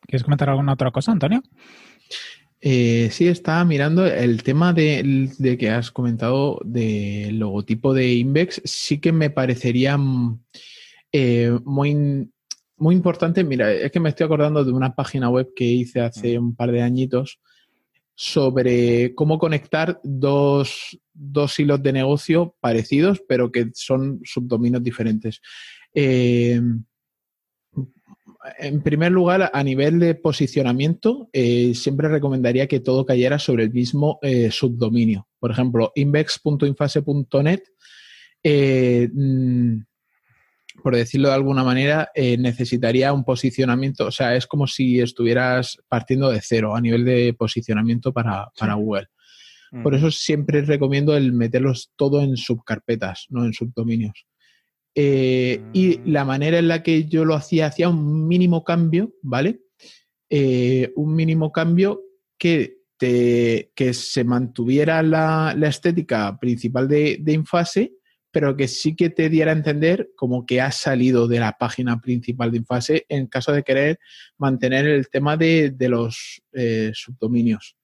¿Quieres comentar alguna otra cosa, Antonio? Eh, sí, estaba mirando el tema de, que has comentado del logotipo de Invex. Sí que me parecería mm, eh, muy, muy importante. Mira, es que me estoy acordando de una página web que hice hace un par de añitos sobre cómo conectar dos, dos hilos de negocio parecidos, pero que son subdominios diferentes. Eh, en primer lugar, a nivel de posicionamiento, eh, siempre recomendaría que todo cayera sobre el mismo eh, subdominio. Por ejemplo, invex.infase.net, mm, por decirlo de alguna manera, necesitaría un posicionamiento, o sea, es como si estuvieras partiendo de cero a nivel de posicionamiento para, Google. Por eso siempre recomiendo el meterlos todo en subcarpetas, no en subdominios. Eh, y mm. la manera en la que yo lo hacía, hacía un mínimo cambio, ¿vale? Eh, un mínimo cambio que, te, que se mantuviera la, estética principal de, Infase, pero que sí que te diera a entender como que has salido de la página principal de Infase en caso de querer mantener el tema de, los eh, subdominios.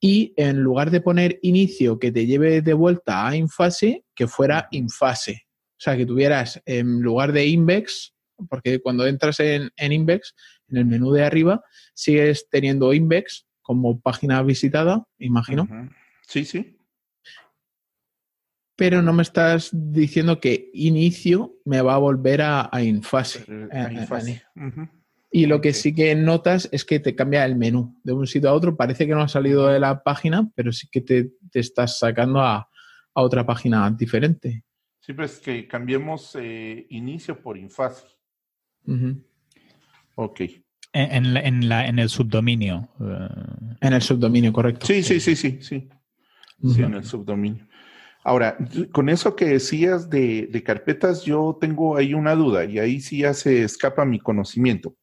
Y en lugar de poner inicio que te lleve de vuelta a Infase, que fuera Infase, o sea, que tuvieras en lugar de Invex, porque cuando entras en, Invex, en el menú de arriba, sigues teniendo Invex como página visitada, imagino. Sí, sí. Pero no me estás diciendo que inicio me va a volver a, Infase. Y lo que sí que notas es que te cambia el menú de un sitio a otro. Parece que no ha salido de la página, pero sí que te, estás sacando a, a otra página diferente. Siempre es que cambiemos eh, inicio por infase. Ok. En, en, la, en el subdominio. Eh. En el subdominio, correcto. Sí, sí, sí, sí, sí. Sí, en el subdominio. Ahora, con eso que decías de, carpetas, yo tengo ahí una duda y ahí sí ya se escapa mi conocimiento.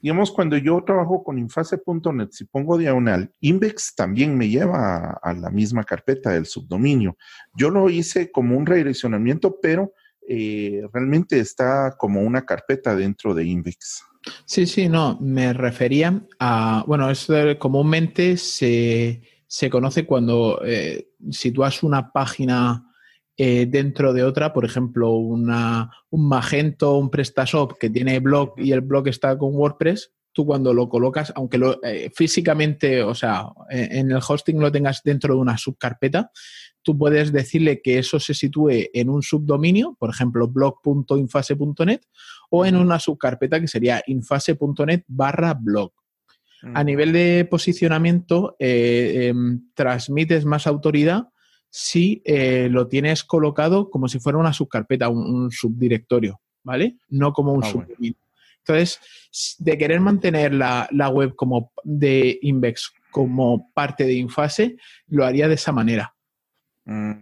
Digamos, cuando yo trabajo con infase.net, si pongo diagonal, Index también me lleva a, la misma carpeta del subdominio. Yo lo hice como un redireccionamiento, pero eh, realmente está como una carpeta dentro de Index. Sí, sí, no, me refería a, bueno, eso comúnmente se, conoce cuando eh, sitúas una página eh, dentro de otra, por ejemplo, una, un Magento, un PrestaShop que tiene blog y el blog está con WordPress, tú cuando lo colocas, aunque lo, eh, físicamente, o sea, eh, en el hosting lo tengas dentro de una subcarpeta, tú puedes decirle que eso se sitúe en un subdominio, por ejemplo, blog.infase.net, o en una subcarpeta que sería infase.net barra blog. A nivel de posicionamiento, em, transmites más autoridad si eh, lo tienes colocado como si fuera una subcarpeta, un, subdirectorio, ¿vale? No como un ah, Entonces, de querer mantener la, web como de Invex como parte de Infase, lo haría de esa manera. Mm,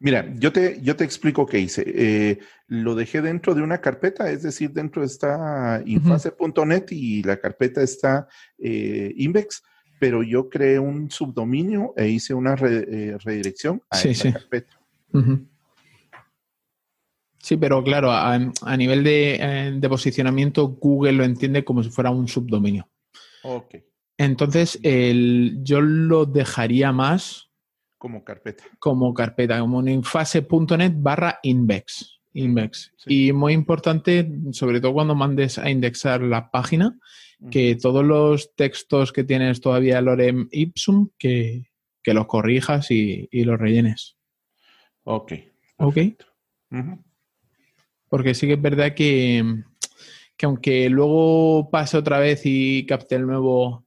mira, yo te, yo te explico qué hice. Eh, lo dejé dentro de una carpeta, es decir, dentro está infase.net y la carpeta está eh, Invex pero yo creé un subdominio e hice una eh, redirección a esa carpeta. Sí, pero claro, a, nivel de, posicionamiento, Google lo entiende como si fuera un subdominio. Ok. Entonces, yo lo dejaría más. Como carpeta. Como carpeta, como en infase.net barra index. index. Y muy importante, sobre todo cuando mandes a indexar la página, que todos los textos que tienes todavía lorem ipsum, que, los corrijas y, los rellenes. Ok. Ok. Porque sí que es verdad que, aunque luego pase otra vez y capte el nuevo,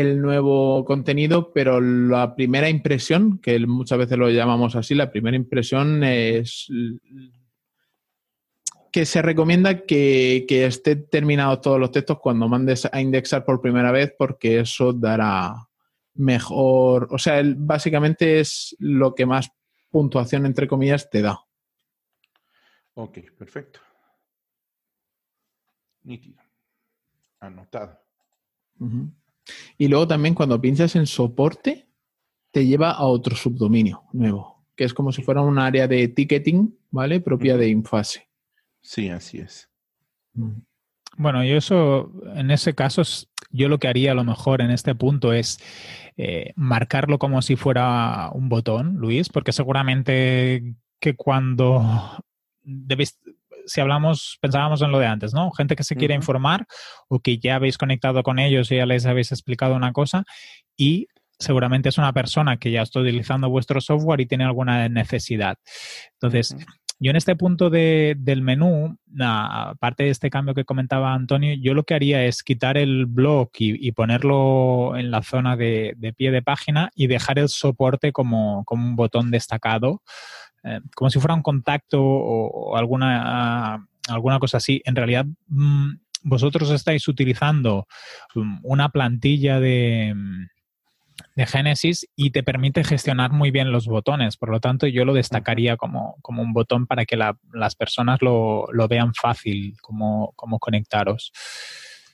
el nuevo contenido, pero la primera impresión, que muchas veces lo llamamos así, la primera impresión es que se recomienda que, que esté terminados todos los textos cuando mandes a indexar por primera vez, porque eso dará mejor, o sea, básicamente es lo que más puntuación, entre comillas, te da. Ok, perfecto. Nítido. Anotado. Y luego también cuando pinchas en soporte, te lleva a otro subdominio nuevo, que es como si fuera un área de ticketing, ¿vale? Propia de Infase. Sí, así es. Bueno, yo eso, en ese caso, yo lo que haría a lo mejor en este punto es eh, marcarlo como si fuera un botón, Luis, porque seguramente que cuando debéis, si hablamos, pensábamos en lo de antes, ¿no? Gente que se quiere informar o que ya habéis conectado con ellos y ya les habéis explicado una cosa y seguramente es una persona que ya está utilizando vuestro software y tiene alguna necesidad. Entonces, yo en este punto del menú, aparte de este cambio que comentaba Antonio, yo lo que haría es quitar el blog y, ponerlo en la zona de, pie de página y dejar el soporte como, como un botón destacado eh, como si fuera un contacto o, alguna, alguna cosa así. En realidad, mm, vosotros estáis utilizando mm, una plantilla de, de Genesis y te permite gestionar muy bien los botones. Por lo tanto, yo lo destacaría como, un botón para que las personas lo, vean fácil, como, como conectaros.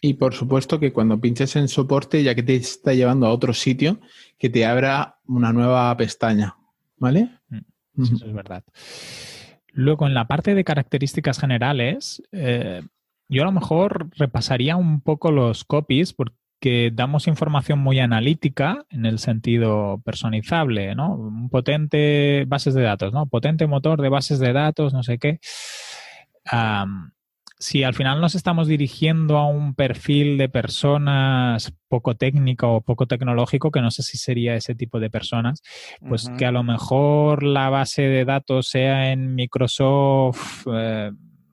Y por supuesto que cuando pinches en soporte, ya que te está llevando a otro sitio, que te abra una nueva pestaña, ¿vale? Mm. Eso es verdad. Luego, en la parte de características generales, eh, yo a lo mejor repasaría un poco los copies porque damos información muy analítica en el sentido personalizable, ¿no? Un potente bases de datos, ¿no? Potente motor de bases de datos, no sé qué si al final nos estamos dirigiendo a un perfil de personas poco técnico o poco tecnológico, que no sé si sería ese tipo de personas, pues que a lo mejor la base de datos sea en Microsoft eh,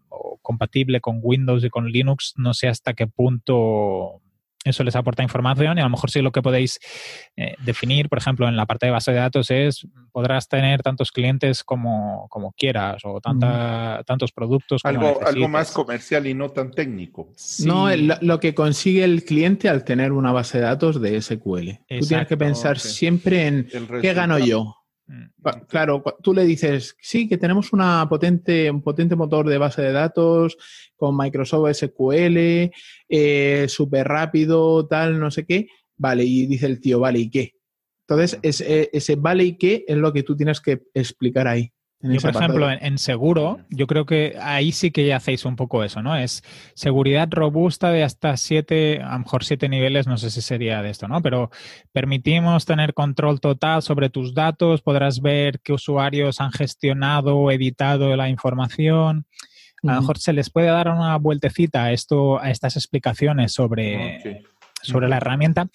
o compatible con Windows y con Linux, no sé hasta qué punto eso les aporta información y a lo mejor sí lo que podéis eh, definir, por ejemplo, en la parte de base de datos es podrás tener tantos clientes como, como quieras o tanta, tantos productos. Como algo, algo más comercial y no tan técnico. No, lo, que consigue el cliente al tener una base de datos de SQL. Tú tienes que pensar siempre en qué gano yo. Mm, claro, tú le dices, sí, que tenemos una potente, un potente motor de base de datos con Microsoft SQL, eh, súper rápido, tal, no sé qué. Vale, y dice el tío, vale, ¿y qué? Entonces, ese, ese vale y qué es lo que tú tienes que explicar ahí. Yo, por ejemplo, en, seguro, yo creo que ahí sí que ya hacéis un poco eso, ¿no? Es seguridad robusta de hasta siete, a lo mejor siete niveles, no sé si sería de esto, ¿no? Pero permitimos tener control total sobre tus datos, podrás ver qué usuarios han gestionado o editado la información. A lo mejor se les puede dar una vueltecita a esto, a estas explicaciones sobre, sobre la herramienta,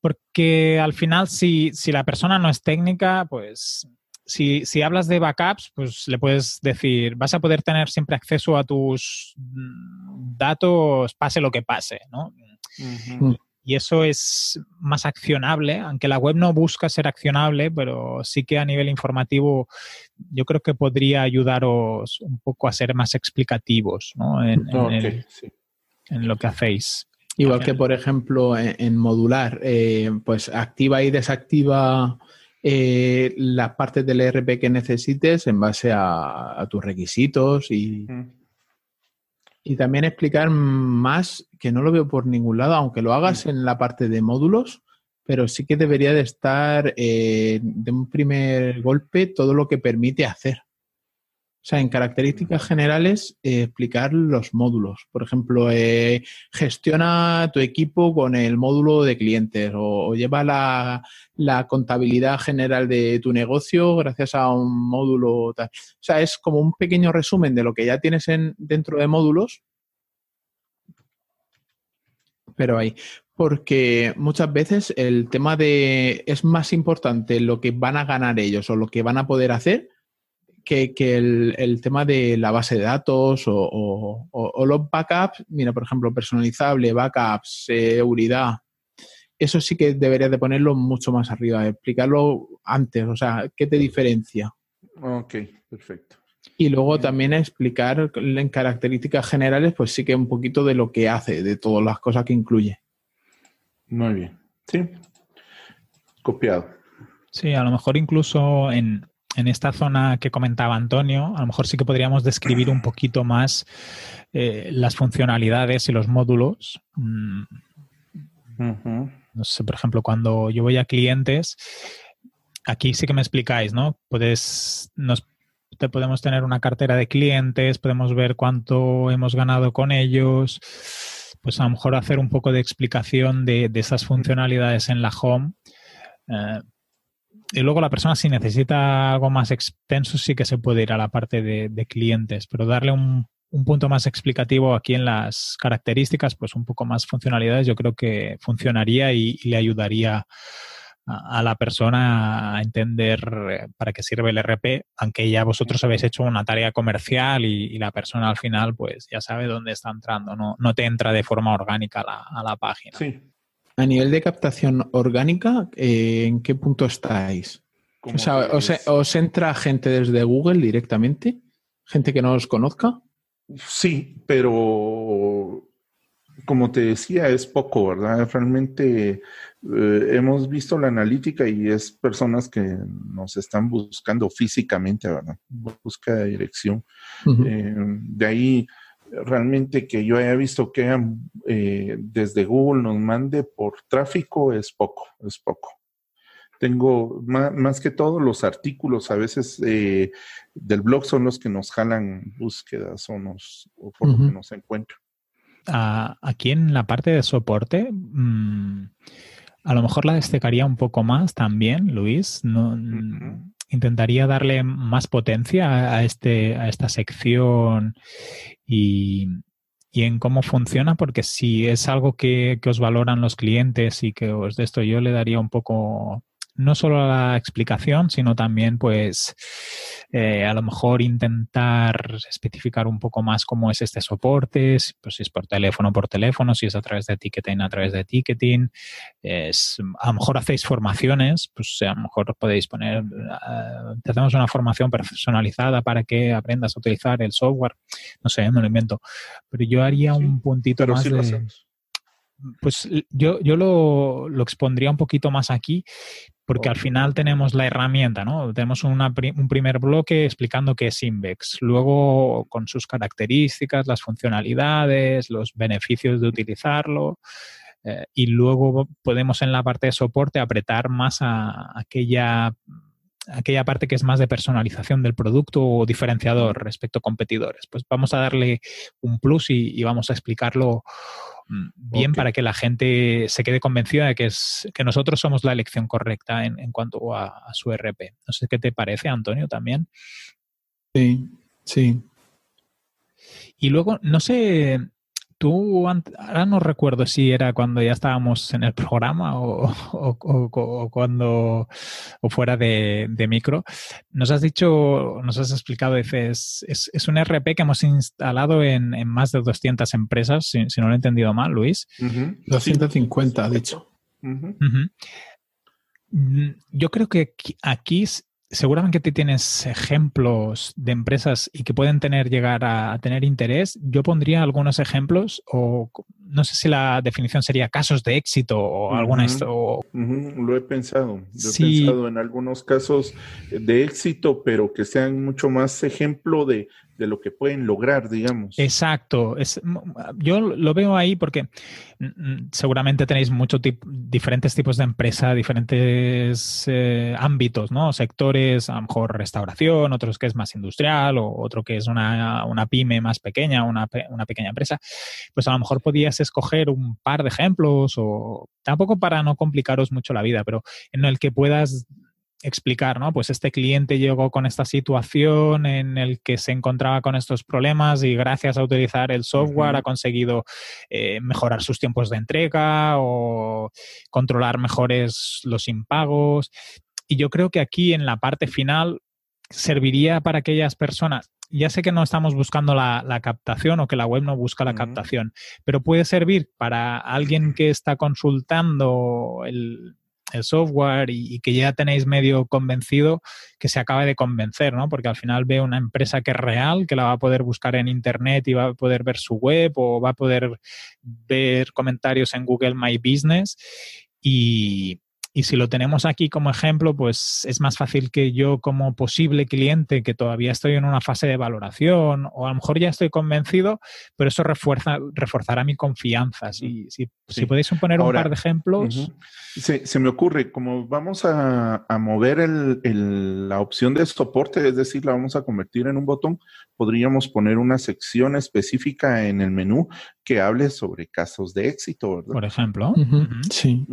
porque al final, si, si la persona no es técnica, pues si, si, hablas de backups, pues le puedes decir, vas a poder tener siempre acceso a tus mm, datos, pase lo que pase, ¿no? Mm. Y eso es más accionable, aunque la web no busca ser accionable, pero sí que a nivel informativo yo creo que podría ayudaros un poco a ser más explicativos ¿no? en, lo que hacéis. Igual que, por ejemplo, en, modular, eh, pues activa y desactiva eh, las partes del ERP que necesites en base a, tus requisitos y, y también explicar más, que no lo veo por ningún lado, aunque lo hagas en la parte de módulos, pero sí que debería de estar eh, de un primer golpe todo lo que permite hacer. O sea, en características generales, eh, explicar los módulos. Por ejemplo, eh, gestiona tu equipo con el módulo de clientes o, lleva la, contabilidad general de tu negocio gracias a un módulo. Tal. O sea, es como un pequeño resumen de lo que ya tienes en, dentro de módulos. Pero ahí, porque muchas veces el tema de es más importante lo que van a ganar ellos o lo que van a poder hacer que, el, tema de la base de datos o, los backups, mira, por ejemplo, personalizable, backups, seguridad, eso sí que deberías de ponerlo mucho más arriba, explicarlo antes, o sea, ¿qué te diferencia? Ok, perfecto. Y luego también explicar en características generales, pues sí que un poquito de lo que hace, de todas las cosas que incluye. Muy bien, sí. Copiado. Sí, a lo mejor incluso en, en esta zona que comentaba Antonio, a lo mejor sí que podríamos describir un poquito más eh, las funcionalidades y los módulos. Mm. No sé, por ejemplo, cuando yo voy a clientes, aquí sí que me explicáis, ¿no? Puedes, nos, te podemos tener una cartera de clientes, podemos ver cuánto hemos ganado con ellos, pues a lo mejor hacer un poco de explicación de, esas funcionalidades en la home. Eh, y luego la persona si necesita algo más extenso sí que se puede ir a la parte de, clientes, pero darle un, punto más explicativo aquí en las características, pues un poco más funcionalidades, yo creo que funcionaría y, le ayudaría a, la persona a entender eh, para qué sirve el RP, aunque ya vosotros habéis hecho una tarea comercial y, la persona al final pues ya sabe dónde está entrando, no, no te entra de forma orgánica a la, a la página. Sí, a nivel de captación orgánica, eh, ¿en qué punto estáis? O sea, os, entra gente desde Google directamente? ¿Gente que no os conozca? Sí, pero como te decía, es poco, ¿verdad? Realmente eh, hemos visto la analítica y es personas que nos están buscando físicamente, ¿verdad? Busca de dirección. Eh, de ahí realmente que yo haya visto que eh, desde Google nos mande por tráfico es poco, es poco. Tengo más, que todo los artículos a veces eh, del blog son los que nos jalan búsquedas o, nos, o por lo que nos encuentran. Ah, aquí en la parte de soporte, mm, a lo mejor la destacaría un poco más también, Luis. No, intentaría darle más potencia a, este, a esta sección y, en cómo funciona, porque si es algo que, que, os valoran los clientes y que os de esto yo le daría un poco no solo la explicación, sino también, pues, eh, a lo mejor intentar especificar un poco más cómo es este soporte, si, pues, si es por teléfono, por teléfono, si es a través de ticketing, a través de ticketing. Es, a lo mejor hacéis formaciones, pues a lo mejor podéis poner, uh, te hacemos una formación personalizada para que aprendas a utilizar el software. No sé, me lo invento. Pero yo haría un puntito más de pues yo, yo lo, lo, expondría un poquito más aquí, porque al final tenemos la herramienta, ¿no? Tenemos un primer bloque explicando qué es Invex, luego con sus características, las funcionalidades, los beneficios de utilizarlo, eh, y luego podemos en la parte de soporte apretar más a aquella aquella parte que es más de personalización del producto o diferenciador respecto a competidores. Pues vamos a darle un plus y vamos a explicarlo Mm, bien para que la gente se quede convencida de que, es, que nosotros somos la elección correcta en, cuanto a, su RP. No sé qué te parece, Antonio, también. Sí, sí. Y luego, no sé, Tú, ahora no recuerdo si era cuando ya estábamos en el programa o, cuando o fuera de, micro, nos has dicho, nos has explicado, dices, es, un RP que hemos instalado en, más de 200 empresas, si, no lo he entendido mal, Luis. 250, ha dicho. Mm, yo creo que aquí seguramente tienes ejemplos de empresas y que pueden tener llegar a, tener interés. Yo pondría algunos ejemplos o no sé si la definición sería casos de éxito o alguna... esto Lo he pensado. Lo he pensado en algunos casos de éxito, pero que sean mucho más ejemplo de, de lo que pueden lograr, digamos. Exacto. Es, yo lo veo ahí porque seguramente tenéis muchos diferentes tipos de empresa, diferentes eh, ámbitos, ¿no? Sectores, a lo mejor restauración, otros que es más industrial, o otro que es una, una pyme más pequeña, una, una, pequeña empresa. Pues a lo mejor escoger un par de ejemplos, o tampoco para no complicaros mucho la vida, pero en el que puedas explicar, ¿no? Pues este cliente llegó con esta situación en el que se encontraba con estos problemas y gracias a utilizar el software ha conseguido eh, mejorar sus tiempos de entrega o controlar mejores los impagos. Y yo creo que aquí en la parte final serviría para aquellas personas. Ya sé que no estamos buscando la, captación o que la web no busca la captación, pero puede servir para alguien que está consultando el, el software y, que ya tenéis medio convencido que se acabe de convencer, ¿no? Porque al final ve una empresa que es real, que la va a poder buscar en Internet y va a poder ver su web o va a poder ver comentarios en Google My Business y, y si lo tenemos aquí como ejemplo, pues es más fácil que yo como posible cliente que todavía estoy en una fase de valoración o a lo mejor ya estoy convencido, pero eso refuerza, reforzará mi confianza. Si, si, podéis poner un par de ejemplos. se, me ocurre, como vamos a, mover la opción de soporte, es decir, la vamos a convertir en un botón, podríamos poner una sección específica en el menú que hable sobre casos de éxito, ¿verdad? Por ejemplo. sí.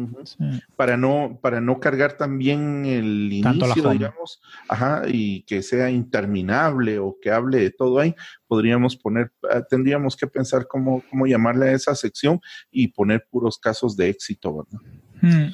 Para no para no cargar también el inicio, digamos, ajá, y que sea interminable o que hable de todo ahí, podríamos poner, ah, tendríamos que pensar cómo, cómo llamarle a esa sección y poner puros casos de éxito, ¿verdad? Hmm.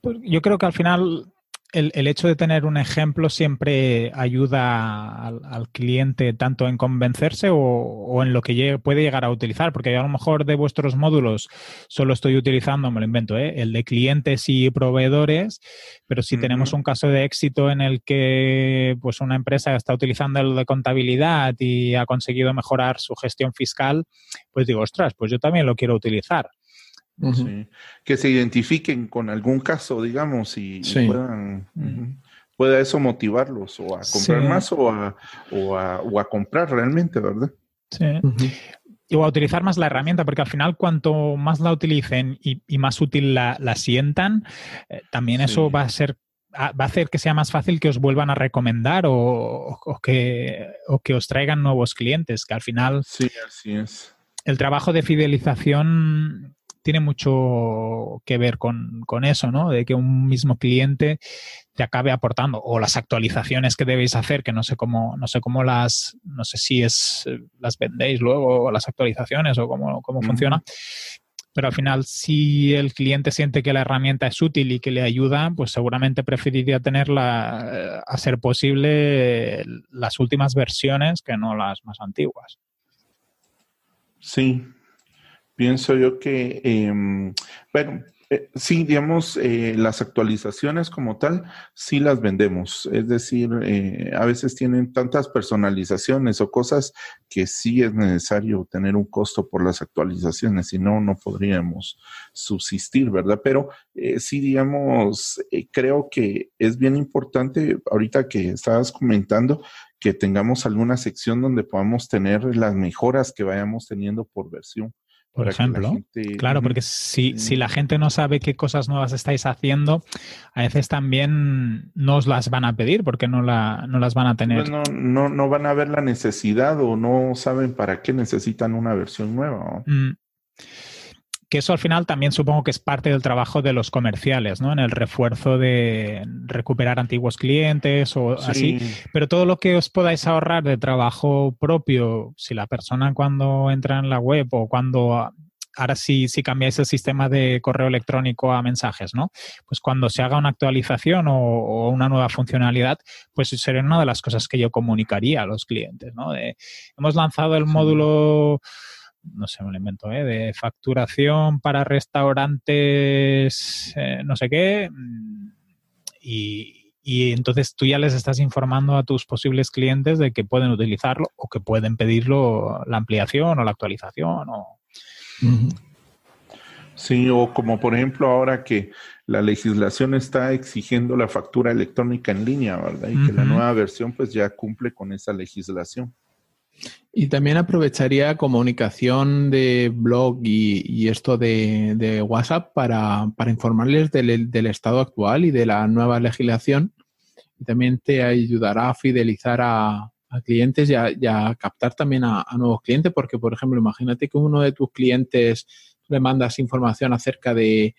Pues yo creo que al final el, hecho de tener un ejemplo siempre ayuda al, cliente tanto en convencerse o, en lo que puede llegar a utilizar, porque a lo mejor de vuestros módulos solo estoy utilizando, me lo invento, ¿eh? el de clientes y proveedores, pero si tenemos un caso de éxito en el que pues una empresa está utilizando el de contabilidad y ha conseguido mejorar su gestión fiscal, pues digo, ostras, pues yo también lo quiero utilizar. Que se identifiquen con algún caso, digamos, y, puedan, pueda eso motivarlos o a comprar más o a, o, a, comprar realmente, ¿verdad? Sí. O a utilizar más la herramienta, porque al final cuanto más la utilicen y, más útil la, sientan, eh, también eso va a ser va a hacer que sea más fácil que os vuelvan a recomendar o, que, o que os traigan nuevos clientes, que al final sí, así es. el trabajo de fidelización tiene mucho que ver con, eso, ¿no? De que un mismo cliente te acabe aportando o las actualizaciones que debéis hacer, que no sé cómo, no sé cómo las, no sé si es las vendéis luego las actualizaciones o cómo, cómo funciona. Pero al final, si el cliente siente que la herramienta es útil y que le ayuda, pues seguramente preferiría tenerla, eh, a ser posible, las últimas versiones que no las más antiguas. Sí, Pienso yo que, em, bueno, eh, sí, digamos, eh, las actualizaciones como tal, sí las vendemos. Es decir, eh, a veces tienen tantas personalizaciones o cosas que sí es necesario tener un costo por las actualizaciones, si no, no podríamos subsistir, ¿verdad? Pero sí, digamos, creo que es bien importante, ahorita que estabas comentando, que tengamos alguna sección donde podamos tener las mejoras que vayamos teniendo por versión por ejemplo, claro, porque si, si, la gente no sabe qué cosas nuevas estáis haciendo, a veces también no os las van a pedir porque no, la, no las van a tener. no, no, no, van a ver la necesidad o no saben para qué necesitan una versión nueva. Mm que eso al final también supongo que es parte del trabajo de los comerciales, ¿no? En el refuerzo de recuperar antiguos clientes o así. Pero todo lo que os podáis ahorrar de trabajo propio, si la persona cuando entra en la web o cuando ahora sí, si cambiáis el sistema de correo electrónico a mensajes, ¿no? Pues cuando se haga una actualización o, una nueva funcionalidad, pues sería una de las cosas que yo comunicaría a los clientes, ¿no? hemos lanzado el módulo no sé, me lo invento, ¿eh? de facturación para restaurantes, eh, no sé qué, mm, y, entonces tú ya les estás informando a tus posibles clientes de que pueden utilizarlo o que pueden pedirlo la ampliación o la actualización o Sí, o como por ejemplo ahora que la legislación está exigiendo la factura electrónica en línea, ¿verdad? Y que la nueva versión pues ya cumple con esa legislación. Y también aprovecharía comunicación de blog y, esto de, WhatsApp para, informarles del, estado actual y de la nueva legislación. Y también te ayudará a fidelizar a, clientes y a, captar también a, nuevos clientes, porque, por ejemplo, imagínate que uno de tus clientes le mandas información acerca de,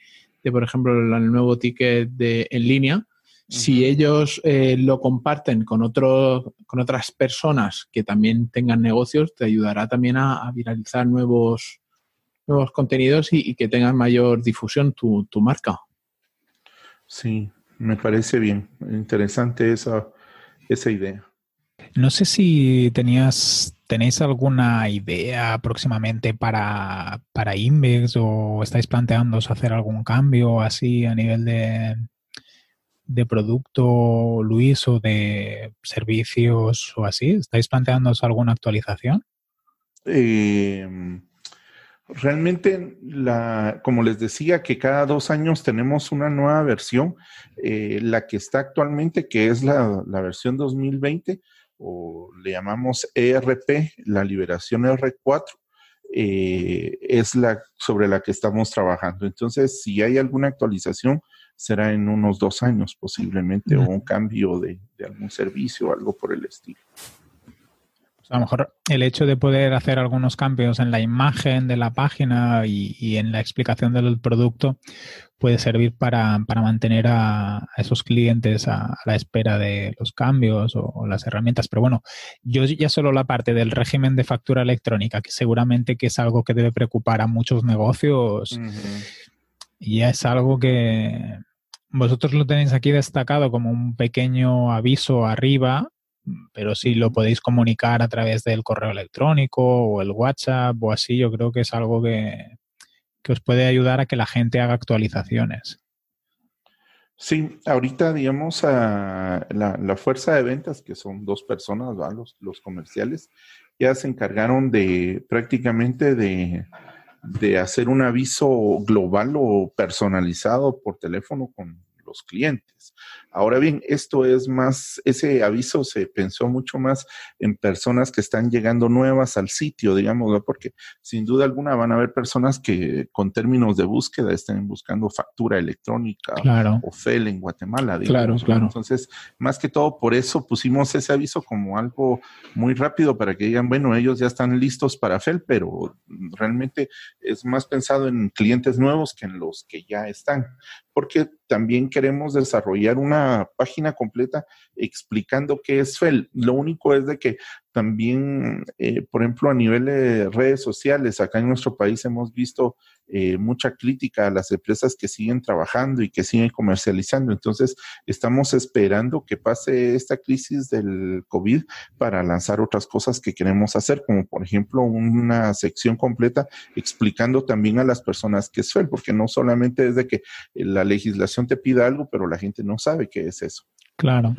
por ejemplo, el nuevo ticket de, en línea si ellos eh, lo comparten con, con otras personas que también tengan negocios, te ayudará también a, viralizar nuevos, nuevos contenidos y, que tengan mayor difusión tu, marca. Sí, me parece bien. Interesante esa, esa idea. No sé si tenías, tenéis alguna idea próximamente para, para Invex o estáis planteando hacer algún cambio así a nivel de, de producto, Luis, o de servicios o así? ¿Estáis planteándoos alguna actualización? Em, realmente, la, como les decía, que cada dos años tenemos una nueva versión. Eh, la que está actualmente, que es la, versión 2020, o le llamamos ERP, la liberación R4, eh, es la sobre la que estamos trabajando. Entonces, si hay alguna actualización, será en unos dos años posiblemente, o un cambio de, algún servicio o algo por el estilo. Pues a lo mejor el hecho de poder hacer algunos cambios en la imagen de la página y, en la explicación del producto puede servir para, mantener a, esos clientes a, la espera de los cambios o, las herramientas. Pero bueno, yo ya solo la parte del régimen de factura electrónica, que seguramente que es algo que debe preocupar a muchos negocios. Y es algo que vosotros lo tenéis aquí destacado como un pequeño aviso arriba, pero si lo podéis comunicar a través del correo electrónico o el WhatsApp o así, yo creo que es algo que, os puede ayudar a que la gente haga actualizaciones. Sí, ahorita, digamos, a la, fuerza de ventas, que son dos personas, los, los comerciales, ya se encargaron de prácticamente de de hacer un aviso global o personalizado por teléfono con los clientes. Ahora bien, esto es más, ese aviso se pensó mucho más en personas que están llegando nuevas al sitio, digamos, porque sin duda alguna van a haber personas que con términos de búsqueda estén buscando factura electrónica o FEL en Guatemala, digamos. Claro, claro. Entonces, más que todo, por eso pusimos ese aviso como algo muy rápido para que digan, bueno, ellos ya están listos para FEL, pero realmente es más pensado en clientes nuevos que en los que ya están porque también queremos desarrollar una página completa explicando qué es FEL. Lo único es de que también, eh, por ejemplo, a nivel de redes sociales, acá en nuestro país hemos visto eh, mucha crítica a las empresas que siguen trabajando y que siguen comercializando. Entonces, estamos esperando que pase esta crisis del COVID para lanzar otras cosas que queremos hacer, como por ejemplo una sección completa explicando también a las personas qué es FEL, porque no solamente es de que la legislación te pida algo, pero la gente no sabe qué es eso. Claro.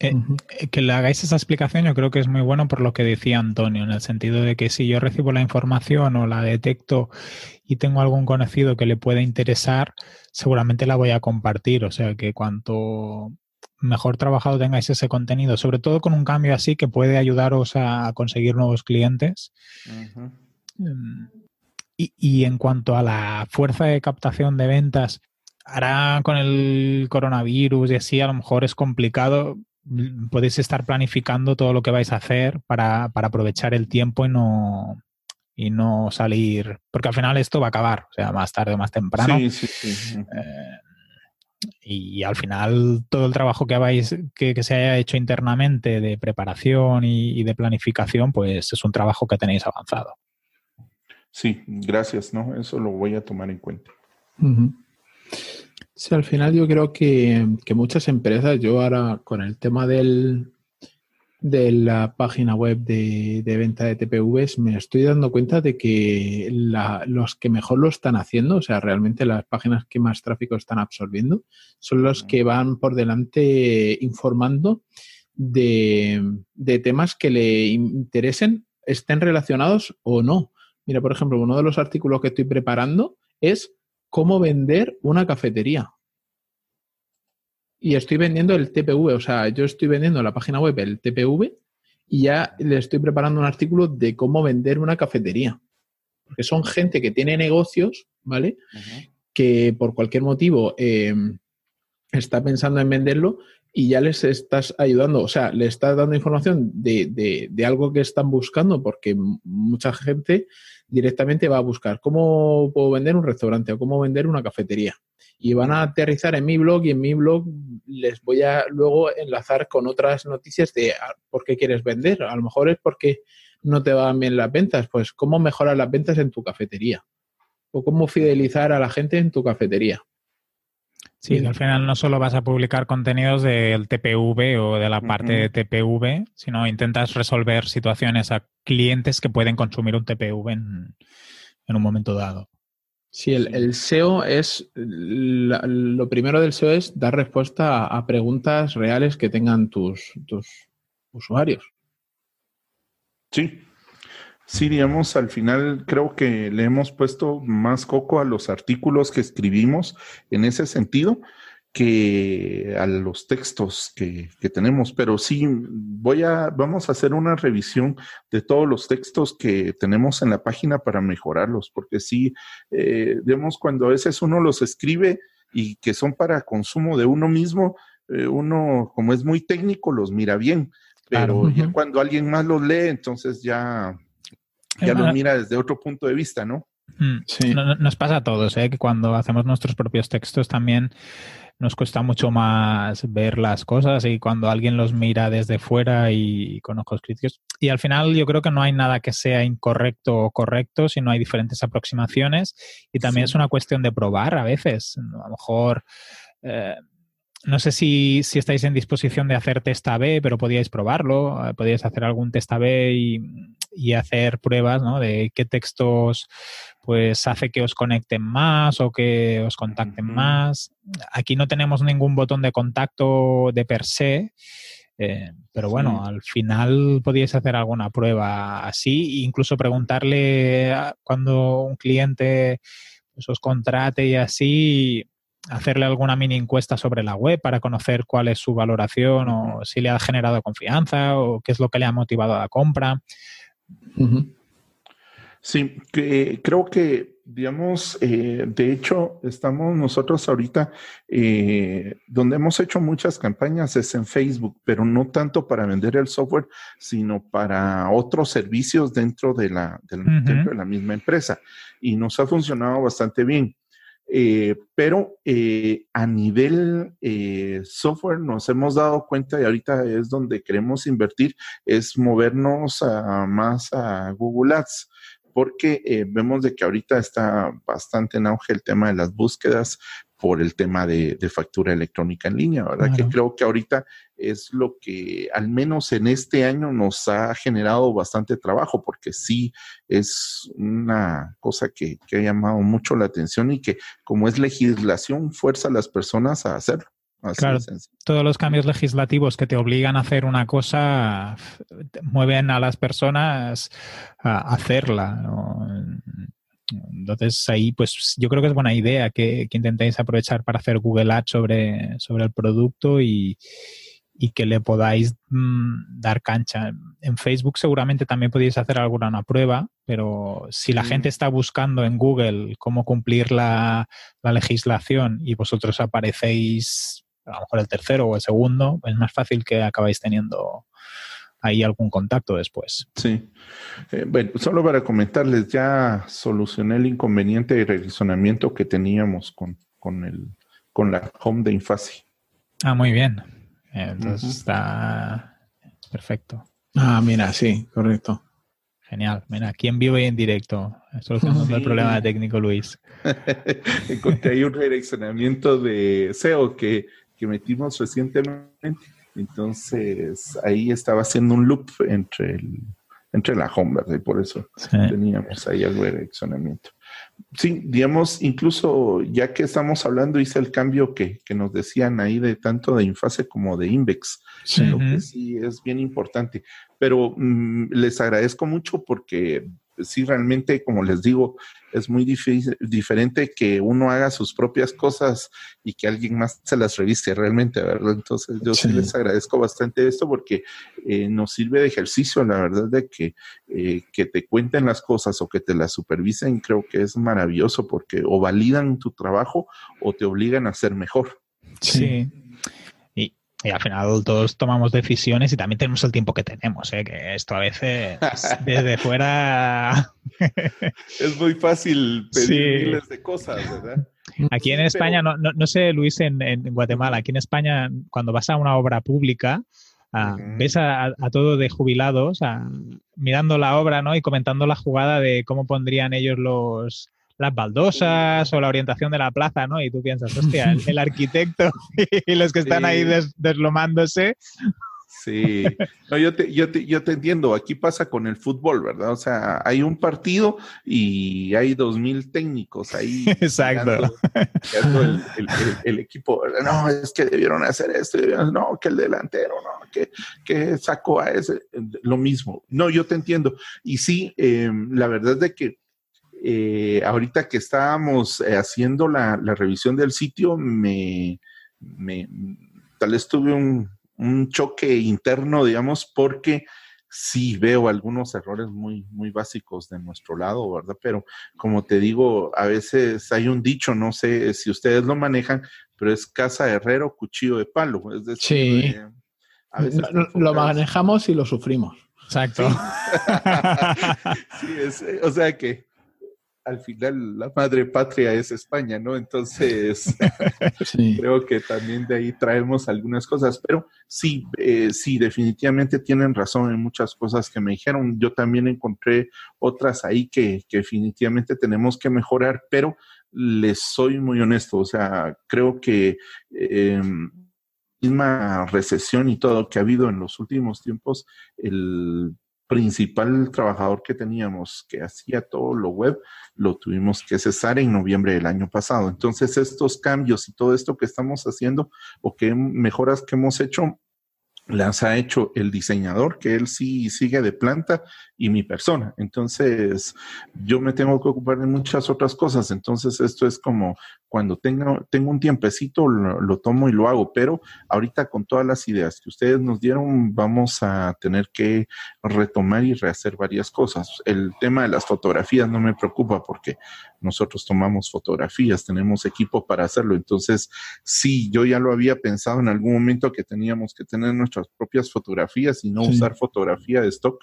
Eh, eh, que le hagáis esa explicación yo creo que es muy bueno por lo que decía Antonio, en el sentido de que si yo recibo la información o la detecto y tengo algún conocido que le pueda interesar, seguramente la voy a compartir. O sea que cuanto mejor trabajado tengáis ese contenido, sobre todo con un cambio así que puede ayudaros a conseguir nuevos clientes. Em, y, y en cuanto a la fuerza de captación de ventas, ahora con el coronavirus y así a lo mejor es complicado podéis estar planificando todo lo que vais a hacer para, aprovechar el tiempo y no, y no salir, porque al final esto va a acabar, o sea, más tarde o más temprano. Sí, sí, sí. Eh, y al final todo el trabajo que, habéis, que, se haya hecho internamente de preparación y, de planificación, pues es un trabajo que tenéis avanzado. Sí, gracias, ¿no? Eso lo voy a tomar en cuenta. Sí, al final yo creo que, muchas empresas, yo ahora con el tema del, de la página web de, venta de TPVs, me estoy dando cuenta de que los que mejor lo están haciendo, o sea, realmente las páginas que más tráfico están absorbiendo, son los que van por delante informando de, de temas que le interesen, estén relacionados o no. Mira, por ejemplo, uno de los artículos que estoy preparando es cómo vender una cafetería. Y estoy vendiendo el TPV, o sea, yo estoy vendiendo la página web, el TPV, y ya le estoy preparando un artículo de cómo vender una cafetería. Porque son gente que tiene negocios, ¿vale? Que por cualquier motivo eh, está pensando en venderlo y ya les estás ayudando, o sea, le estás dando información de, de, algo que están buscando, porque mucha gente directamente va a buscar cómo puedo vender un restaurante o cómo vender una cafetería. Y van a aterrizar en mi blog y en mi blog les voy a luego enlazar con otras noticias de ah, por qué quieres vender. A lo mejor es porque no te van bien las ventas, pues cómo mejorar las ventas en tu cafetería o cómo fidelizar a la gente en tu cafetería. Sí, al final no solo vas a publicar contenidos del TPV o de la parte de TPV, sino intentas resolver situaciones a clientes que pueden consumir un TPV en, un momento dado. Sí, el, SEO es, lo primero del SEO es dar respuesta a, preguntas reales que tengan tus, tus usuarios. Sí, Sí, digamos, al final creo que le hemos puesto más coco a los artículos que escribimos en ese sentido que a los textos que, tenemos. Pero sí, voy a, vamos a hacer una revisión de todos los textos que tenemos en la página para mejorarlos, porque sí, eh, digamos, cuando a veces uno los escribe y que son para consumo de uno mismo, eh, uno, como es muy técnico, los mira bien. Pero cuando alguien más los lee, entonces ya ya lo mira desde otro punto de vista, ¿no? Mm, sí. Nos pasa a todos, ¿eh? que cuando hacemos nuestros propios textos también nos cuesta mucho más ver las cosas y cuando alguien los mira desde fuera y con ojos críticos. Y al final yo creo que no hay nada que sea incorrecto o correcto, sino hay diferentes aproximaciones y también es una cuestión de probar a veces. A lo mejor... Eh, no sé si, si, estáis en disposición de hacer test A-B, pero podíais probarlo. Eh, podíais hacer algún test A-B y, y hacer pruebas ¿no? de qué textos pues hace que os conecten más o que os contacten más. Aquí no tenemos ningún botón de contacto de per se, eh, pero bueno, al final podíais hacer alguna prueba así, incluso preguntarle cuando un cliente pues, os contrate y así, hacerle alguna mini encuesta sobre la web para conocer cuál es su valoración o si le ha generado confianza o qué es lo que le ha motivado a la compra. Sí, que, creo que, digamos, eh, de hecho, estamos nosotros ahorita, eh, donde hemos hecho muchas campañas es en Facebook, pero no tanto para vender el software, sino para otros servicios dentro de la, dentro de la misma empresa. Y nos ha funcionado bastante bien. Eh, pero eh, a nivel eh, software nos hemos dado cuenta y ahorita es donde queremos invertir, es movernos más a Google Ads porque vemos de que ahorita está bastante en auge el tema de las búsquedas por el tema de, factura electrónica en línea, ¿verdad? Que creo que ahorita es lo que al menos en este año nos ha generado bastante trabajo, porque sí es una cosa que, ha llamado mucho la atención y que como es legislación, fuerza a las personas a hacerlo. claro, todos los cambios legislativos que te obligan a hacer una cosa mueven a las personas a hacerla. Entonces ahí pues yo creo que es buena idea que, intentéis aprovechar para hacer Google Ads sobre, sobre el producto y, que le podáis mm, dar cancha. En Facebook seguramente también podéis hacer alguna una prueba, pero si la gente está buscando en Google cómo cumplir la, la, legislación y vosotros aparecéis a lo mejor el tercero o el segundo, es más fácil que acabáis teniendo hay algún contacto después. Sí. Eh, bueno, solo para comentarles, ya solucioné el inconveniente de redireccionamiento que teníamos con, con, el, con la home de Infasi. Ah, muy bien. Entonces está perfecto. Ah, mira, sí, correcto. Genial. Mira, ¿quién vive en directo? Solucionando el problema técnico, Luis. Encontré ahí un redireccionamiento de SEO que, que metimos recientemente entonces ahí estaba haciendo un loop entre, el, entre la home, ¿verdad? Y por eso teníamos ahí algo de direccionamiento. Sí, digamos, incluso ya que estamos hablando, hice el cambio que, nos decían ahí de tanto de Infase como de Invex, lo que sí es bien importante. Pero mm, les agradezco mucho porque sí, realmente, como les digo, es muy diferente que uno haga sus propias cosas y que alguien más se las reviste realmente, ¿verdad? Entonces, yo sí, les agradezco bastante esto porque eh, nos sirve de ejercicio, la verdad, de que, eh, que te cuenten las cosas o que te las supervisen, creo que es maravilloso porque o validan tu trabajo o te obligan a ser mejor. Sí. Y al final todos tomamos decisiones y también tenemos el tiempo que tenemos, ¿eh? que esto a veces desde fuera... es muy fácil pedir miles de cosas, ¿verdad? Aquí en España, no, no, sé Luis, en, Guatemala, aquí en España cuando vas a una obra pública, ah, ves a, a, todo de jubilados mirando la obra ¿no? y comentando la jugada de cómo pondrían ellos los, las baldosas o la orientación de la plaza, ¿no? Y tú piensas, hostia, el, arquitecto y los que están ahí deslomándose. Sí, no, yo, te, yo, te, yo te entiendo, aquí pasa con el fútbol, ¿verdad? O sea, hay un partido y hay dos mil técnicos ahí. Exacto. el, equipo, no, es que debieron hacer esto, no, que el delantero, no, que, que sacó a ese, lo mismo. No, yo te entiendo. Y sí, eh, la verdad es de que eh, ahorita que estábamos eh, haciendo la, revisión del sitio, me, tal vez tuve un, choque interno, digamos, porque sí veo algunos errores muy, muy básicos de nuestro lado, ¿verdad? Pero como te digo, a veces hay un dicho, no sé si ustedes lo manejan, pero es casa de herrero, cuchillo de palo. Es decir, sí. a veces lo manejamos y lo sufrimos. Exacto. sí, o sea que al final la madre patria es España, ¿no? Entonces, creo que también de ahí traemos algunas cosas, pero sí, eh, sí, definitivamente tienen razón en muchas cosas que me dijeron. Yo también encontré otras ahí que, definitivamente tenemos que mejorar, pero les soy muy honesto, o sea, creo que... Eh, misma recesión y todo que ha habido en los últimos tiempos, el principal trabajador que teníamos que hacía todo lo web, lo tuvimos que cesar en noviembre del año pasado. Entonces, estos cambios y todo esto que estamos haciendo o que mejoras que hemos hecho, las ha hecho el diseñador, que él sí sigue de planta, y mi persona. Entonces, yo me tengo que ocupar de muchas otras cosas. Entonces, esto es como cuando tengo, tengo un tiempecito, lo, tomo y lo hago. Pero ahorita con todas las ideas que ustedes nos dieron, vamos a tener que retomar y rehacer varias cosas. El tema de las fotografías no me preocupa porque nosotros tomamos fotografías, tenemos equipo para hacerlo. Entonces, sí, yo ya lo había pensado en algún momento que teníamos que tener nuestras propias fotografías y no usar fotografía de stock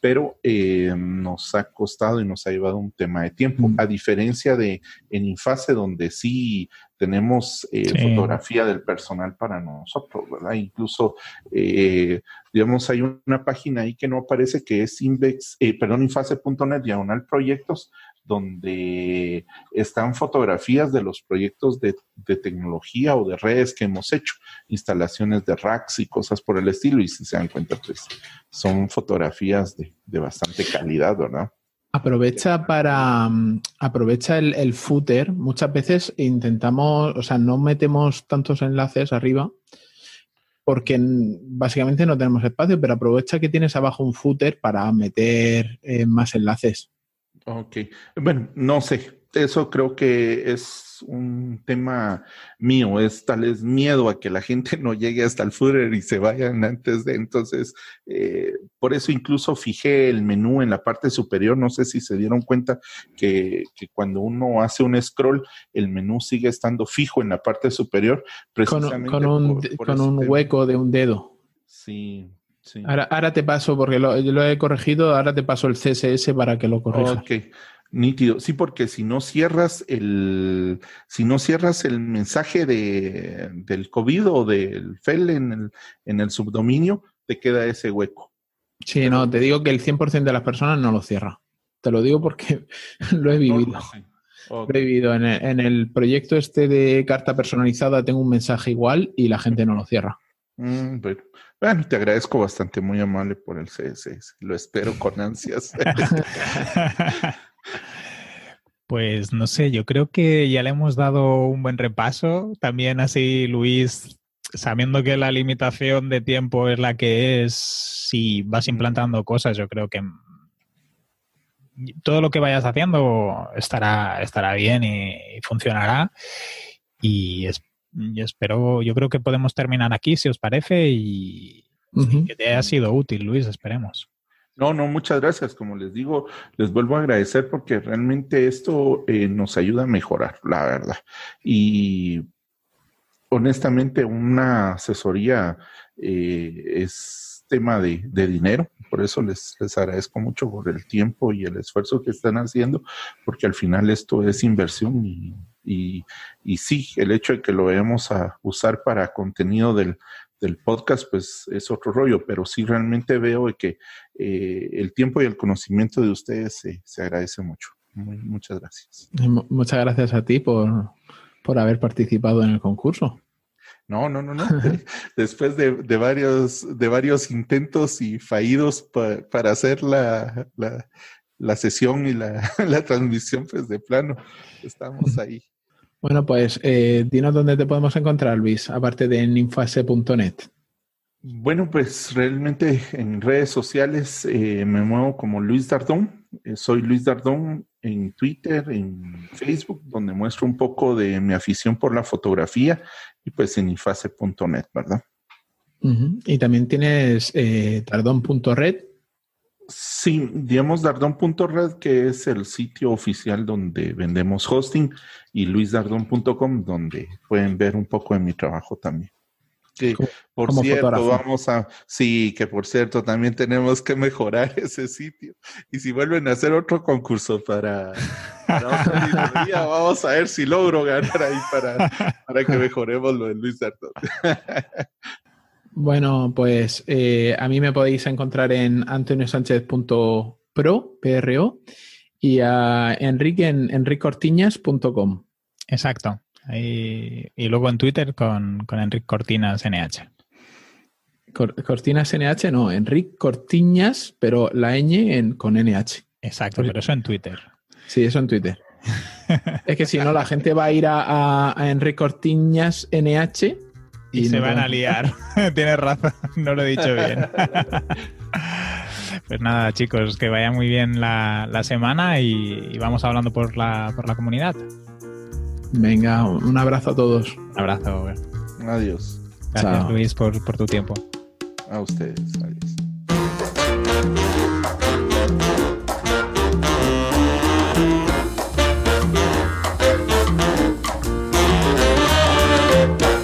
pero eh, nos ha costado y nos ha llevado un tema de tiempo, a diferencia de en Infase, donde sí tenemos eh, fotografía del personal para nosotros, ¿verdad? Incluso, eh, digamos, hay una página ahí que no aparece que es index, perdón, infase.net diagonal proyectos, donde están fotografías de los proyectos de, tecnología o de redes que hemos hecho, instalaciones de racks y cosas por el estilo, y si se dan cuenta, pues son fotografías de, bastante calidad, ¿verdad? Aprovecha para mm, aprovecha el, el, footer. Muchas veces intentamos, o sea, no metemos tantos enlaces arriba porque básicamente no tenemos espacio, pero aprovecha que tienes abajo un footer para meter eh, más enlaces. Ok, bueno, no sé, eso creo que es un tema mío, es tal vez miedo a que la gente no llegue hasta el footer y se vayan antes de, entonces, eh, por eso incluso fijé el menú en la parte superior, no sé si se dieron cuenta que, cuando uno hace un scroll, el menú sigue estando fijo en la parte superior, precisamente con, un, con un hueco de un dedo. Sí, Ahora, te paso, porque lo, lo, he corregido, ahora te paso el CSS para que lo corrijas. Ok, nítido. Sí, porque si no cierras el, si no cierras el mensaje de, del COVID o del FEL en el, en el subdominio, te queda ese hueco. Sí, no, te digo que el 100% de las personas no lo cierra. Te lo digo porque lo he vivido. Lo he vivido. En el, en el proyecto este de carta personalizada tengo un mensaje igual y la gente no lo cierra. Mm, bueno, te agradezco bastante, muy amable por el CSS. Lo espero con ansias. pues no sé, yo creo que ya le hemos dado un buen repaso. También así, Luis, sabiendo que la limitación de tiempo es la que es, si vas implantando cosas, yo creo que todo lo que vayas haciendo estará, estará bien y, funcionará. Y, espero, yo creo que podemos terminar aquí, si os parece, y que te haya sido útil, Luis, esperemos. No, no, muchas gracias. Como les digo, les vuelvo a agradecer porque realmente esto eh, nos ayuda a mejorar, la verdad. Y honestamente, una asesoría eh, es tema de, dinero. Por eso les, les agradezco mucho por el tiempo y el esfuerzo que están haciendo, porque al final esto es inversión y, y, y sí, el hecho de que lo vayamos a usar para contenido del, del podcast, pues es otro rollo, pero sí realmente veo que eh, el tiempo y el conocimiento de ustedes se, agradece mucho. muchas gracias. Muchas gracias a ti por, por haber participado en el concurso. No, no, no, no. Después de, varios, de varios intentos y fallidos para hacer la, la, sesión y la, la, transmisión, pues de plano, estamos ahí. Bueno, pues eh, dinos dónde te podemos encontrar, Luis, aparte de en infase.net. Bueno, pues realmente en redes sociales eh, me muevo como Luis Dardón. Eh, soy Luis Dardón en Twitter, en Facebook, donde muestro un poco de mi afición por la fotografía y pues en infase.net, ¿verdad? Y también tienes dardón.red, Sí, digamos Dardón.red, que es el sitio oficial donde vendemos hosting, y luisdardón.com, donde pueden ver un poco de mi trabajo también. Que por cierto, vamos a, sí, que por cierto, también tenemos que mejorar ese sitio. Y si vuelven a hacer otro concurso para, para vamos a ver si logro ganar ahí para, para que mejoremos lo de Luis Dardón. Bueno, pues eh, a mí me podéis encontrar en antoniosánchez.pro, PRO, y a Enrique en enricortiñas.com. Exacto. Y, luego en Twitter con, con Enrique Cortinas NH. Cortinas NH, no, Enrique Cortiñas, pero la ñ en, con NH. Exacto, pero eso en Twitter. Sí, eso en Twitter. es que si no, la gente va a ir a, a, a Enrique Cortiñas NH y, se van a liar. Tienes razón, no lo he dicho bien. pues nada, chicos, que vaya muy bien la, semana y, vamos hablando por la, por la comunidad. Venga, un abrazo a todos. Un abrazo. Adiós. Gracias, Luis, por, por tu tiempo. A ustedes. Adiós.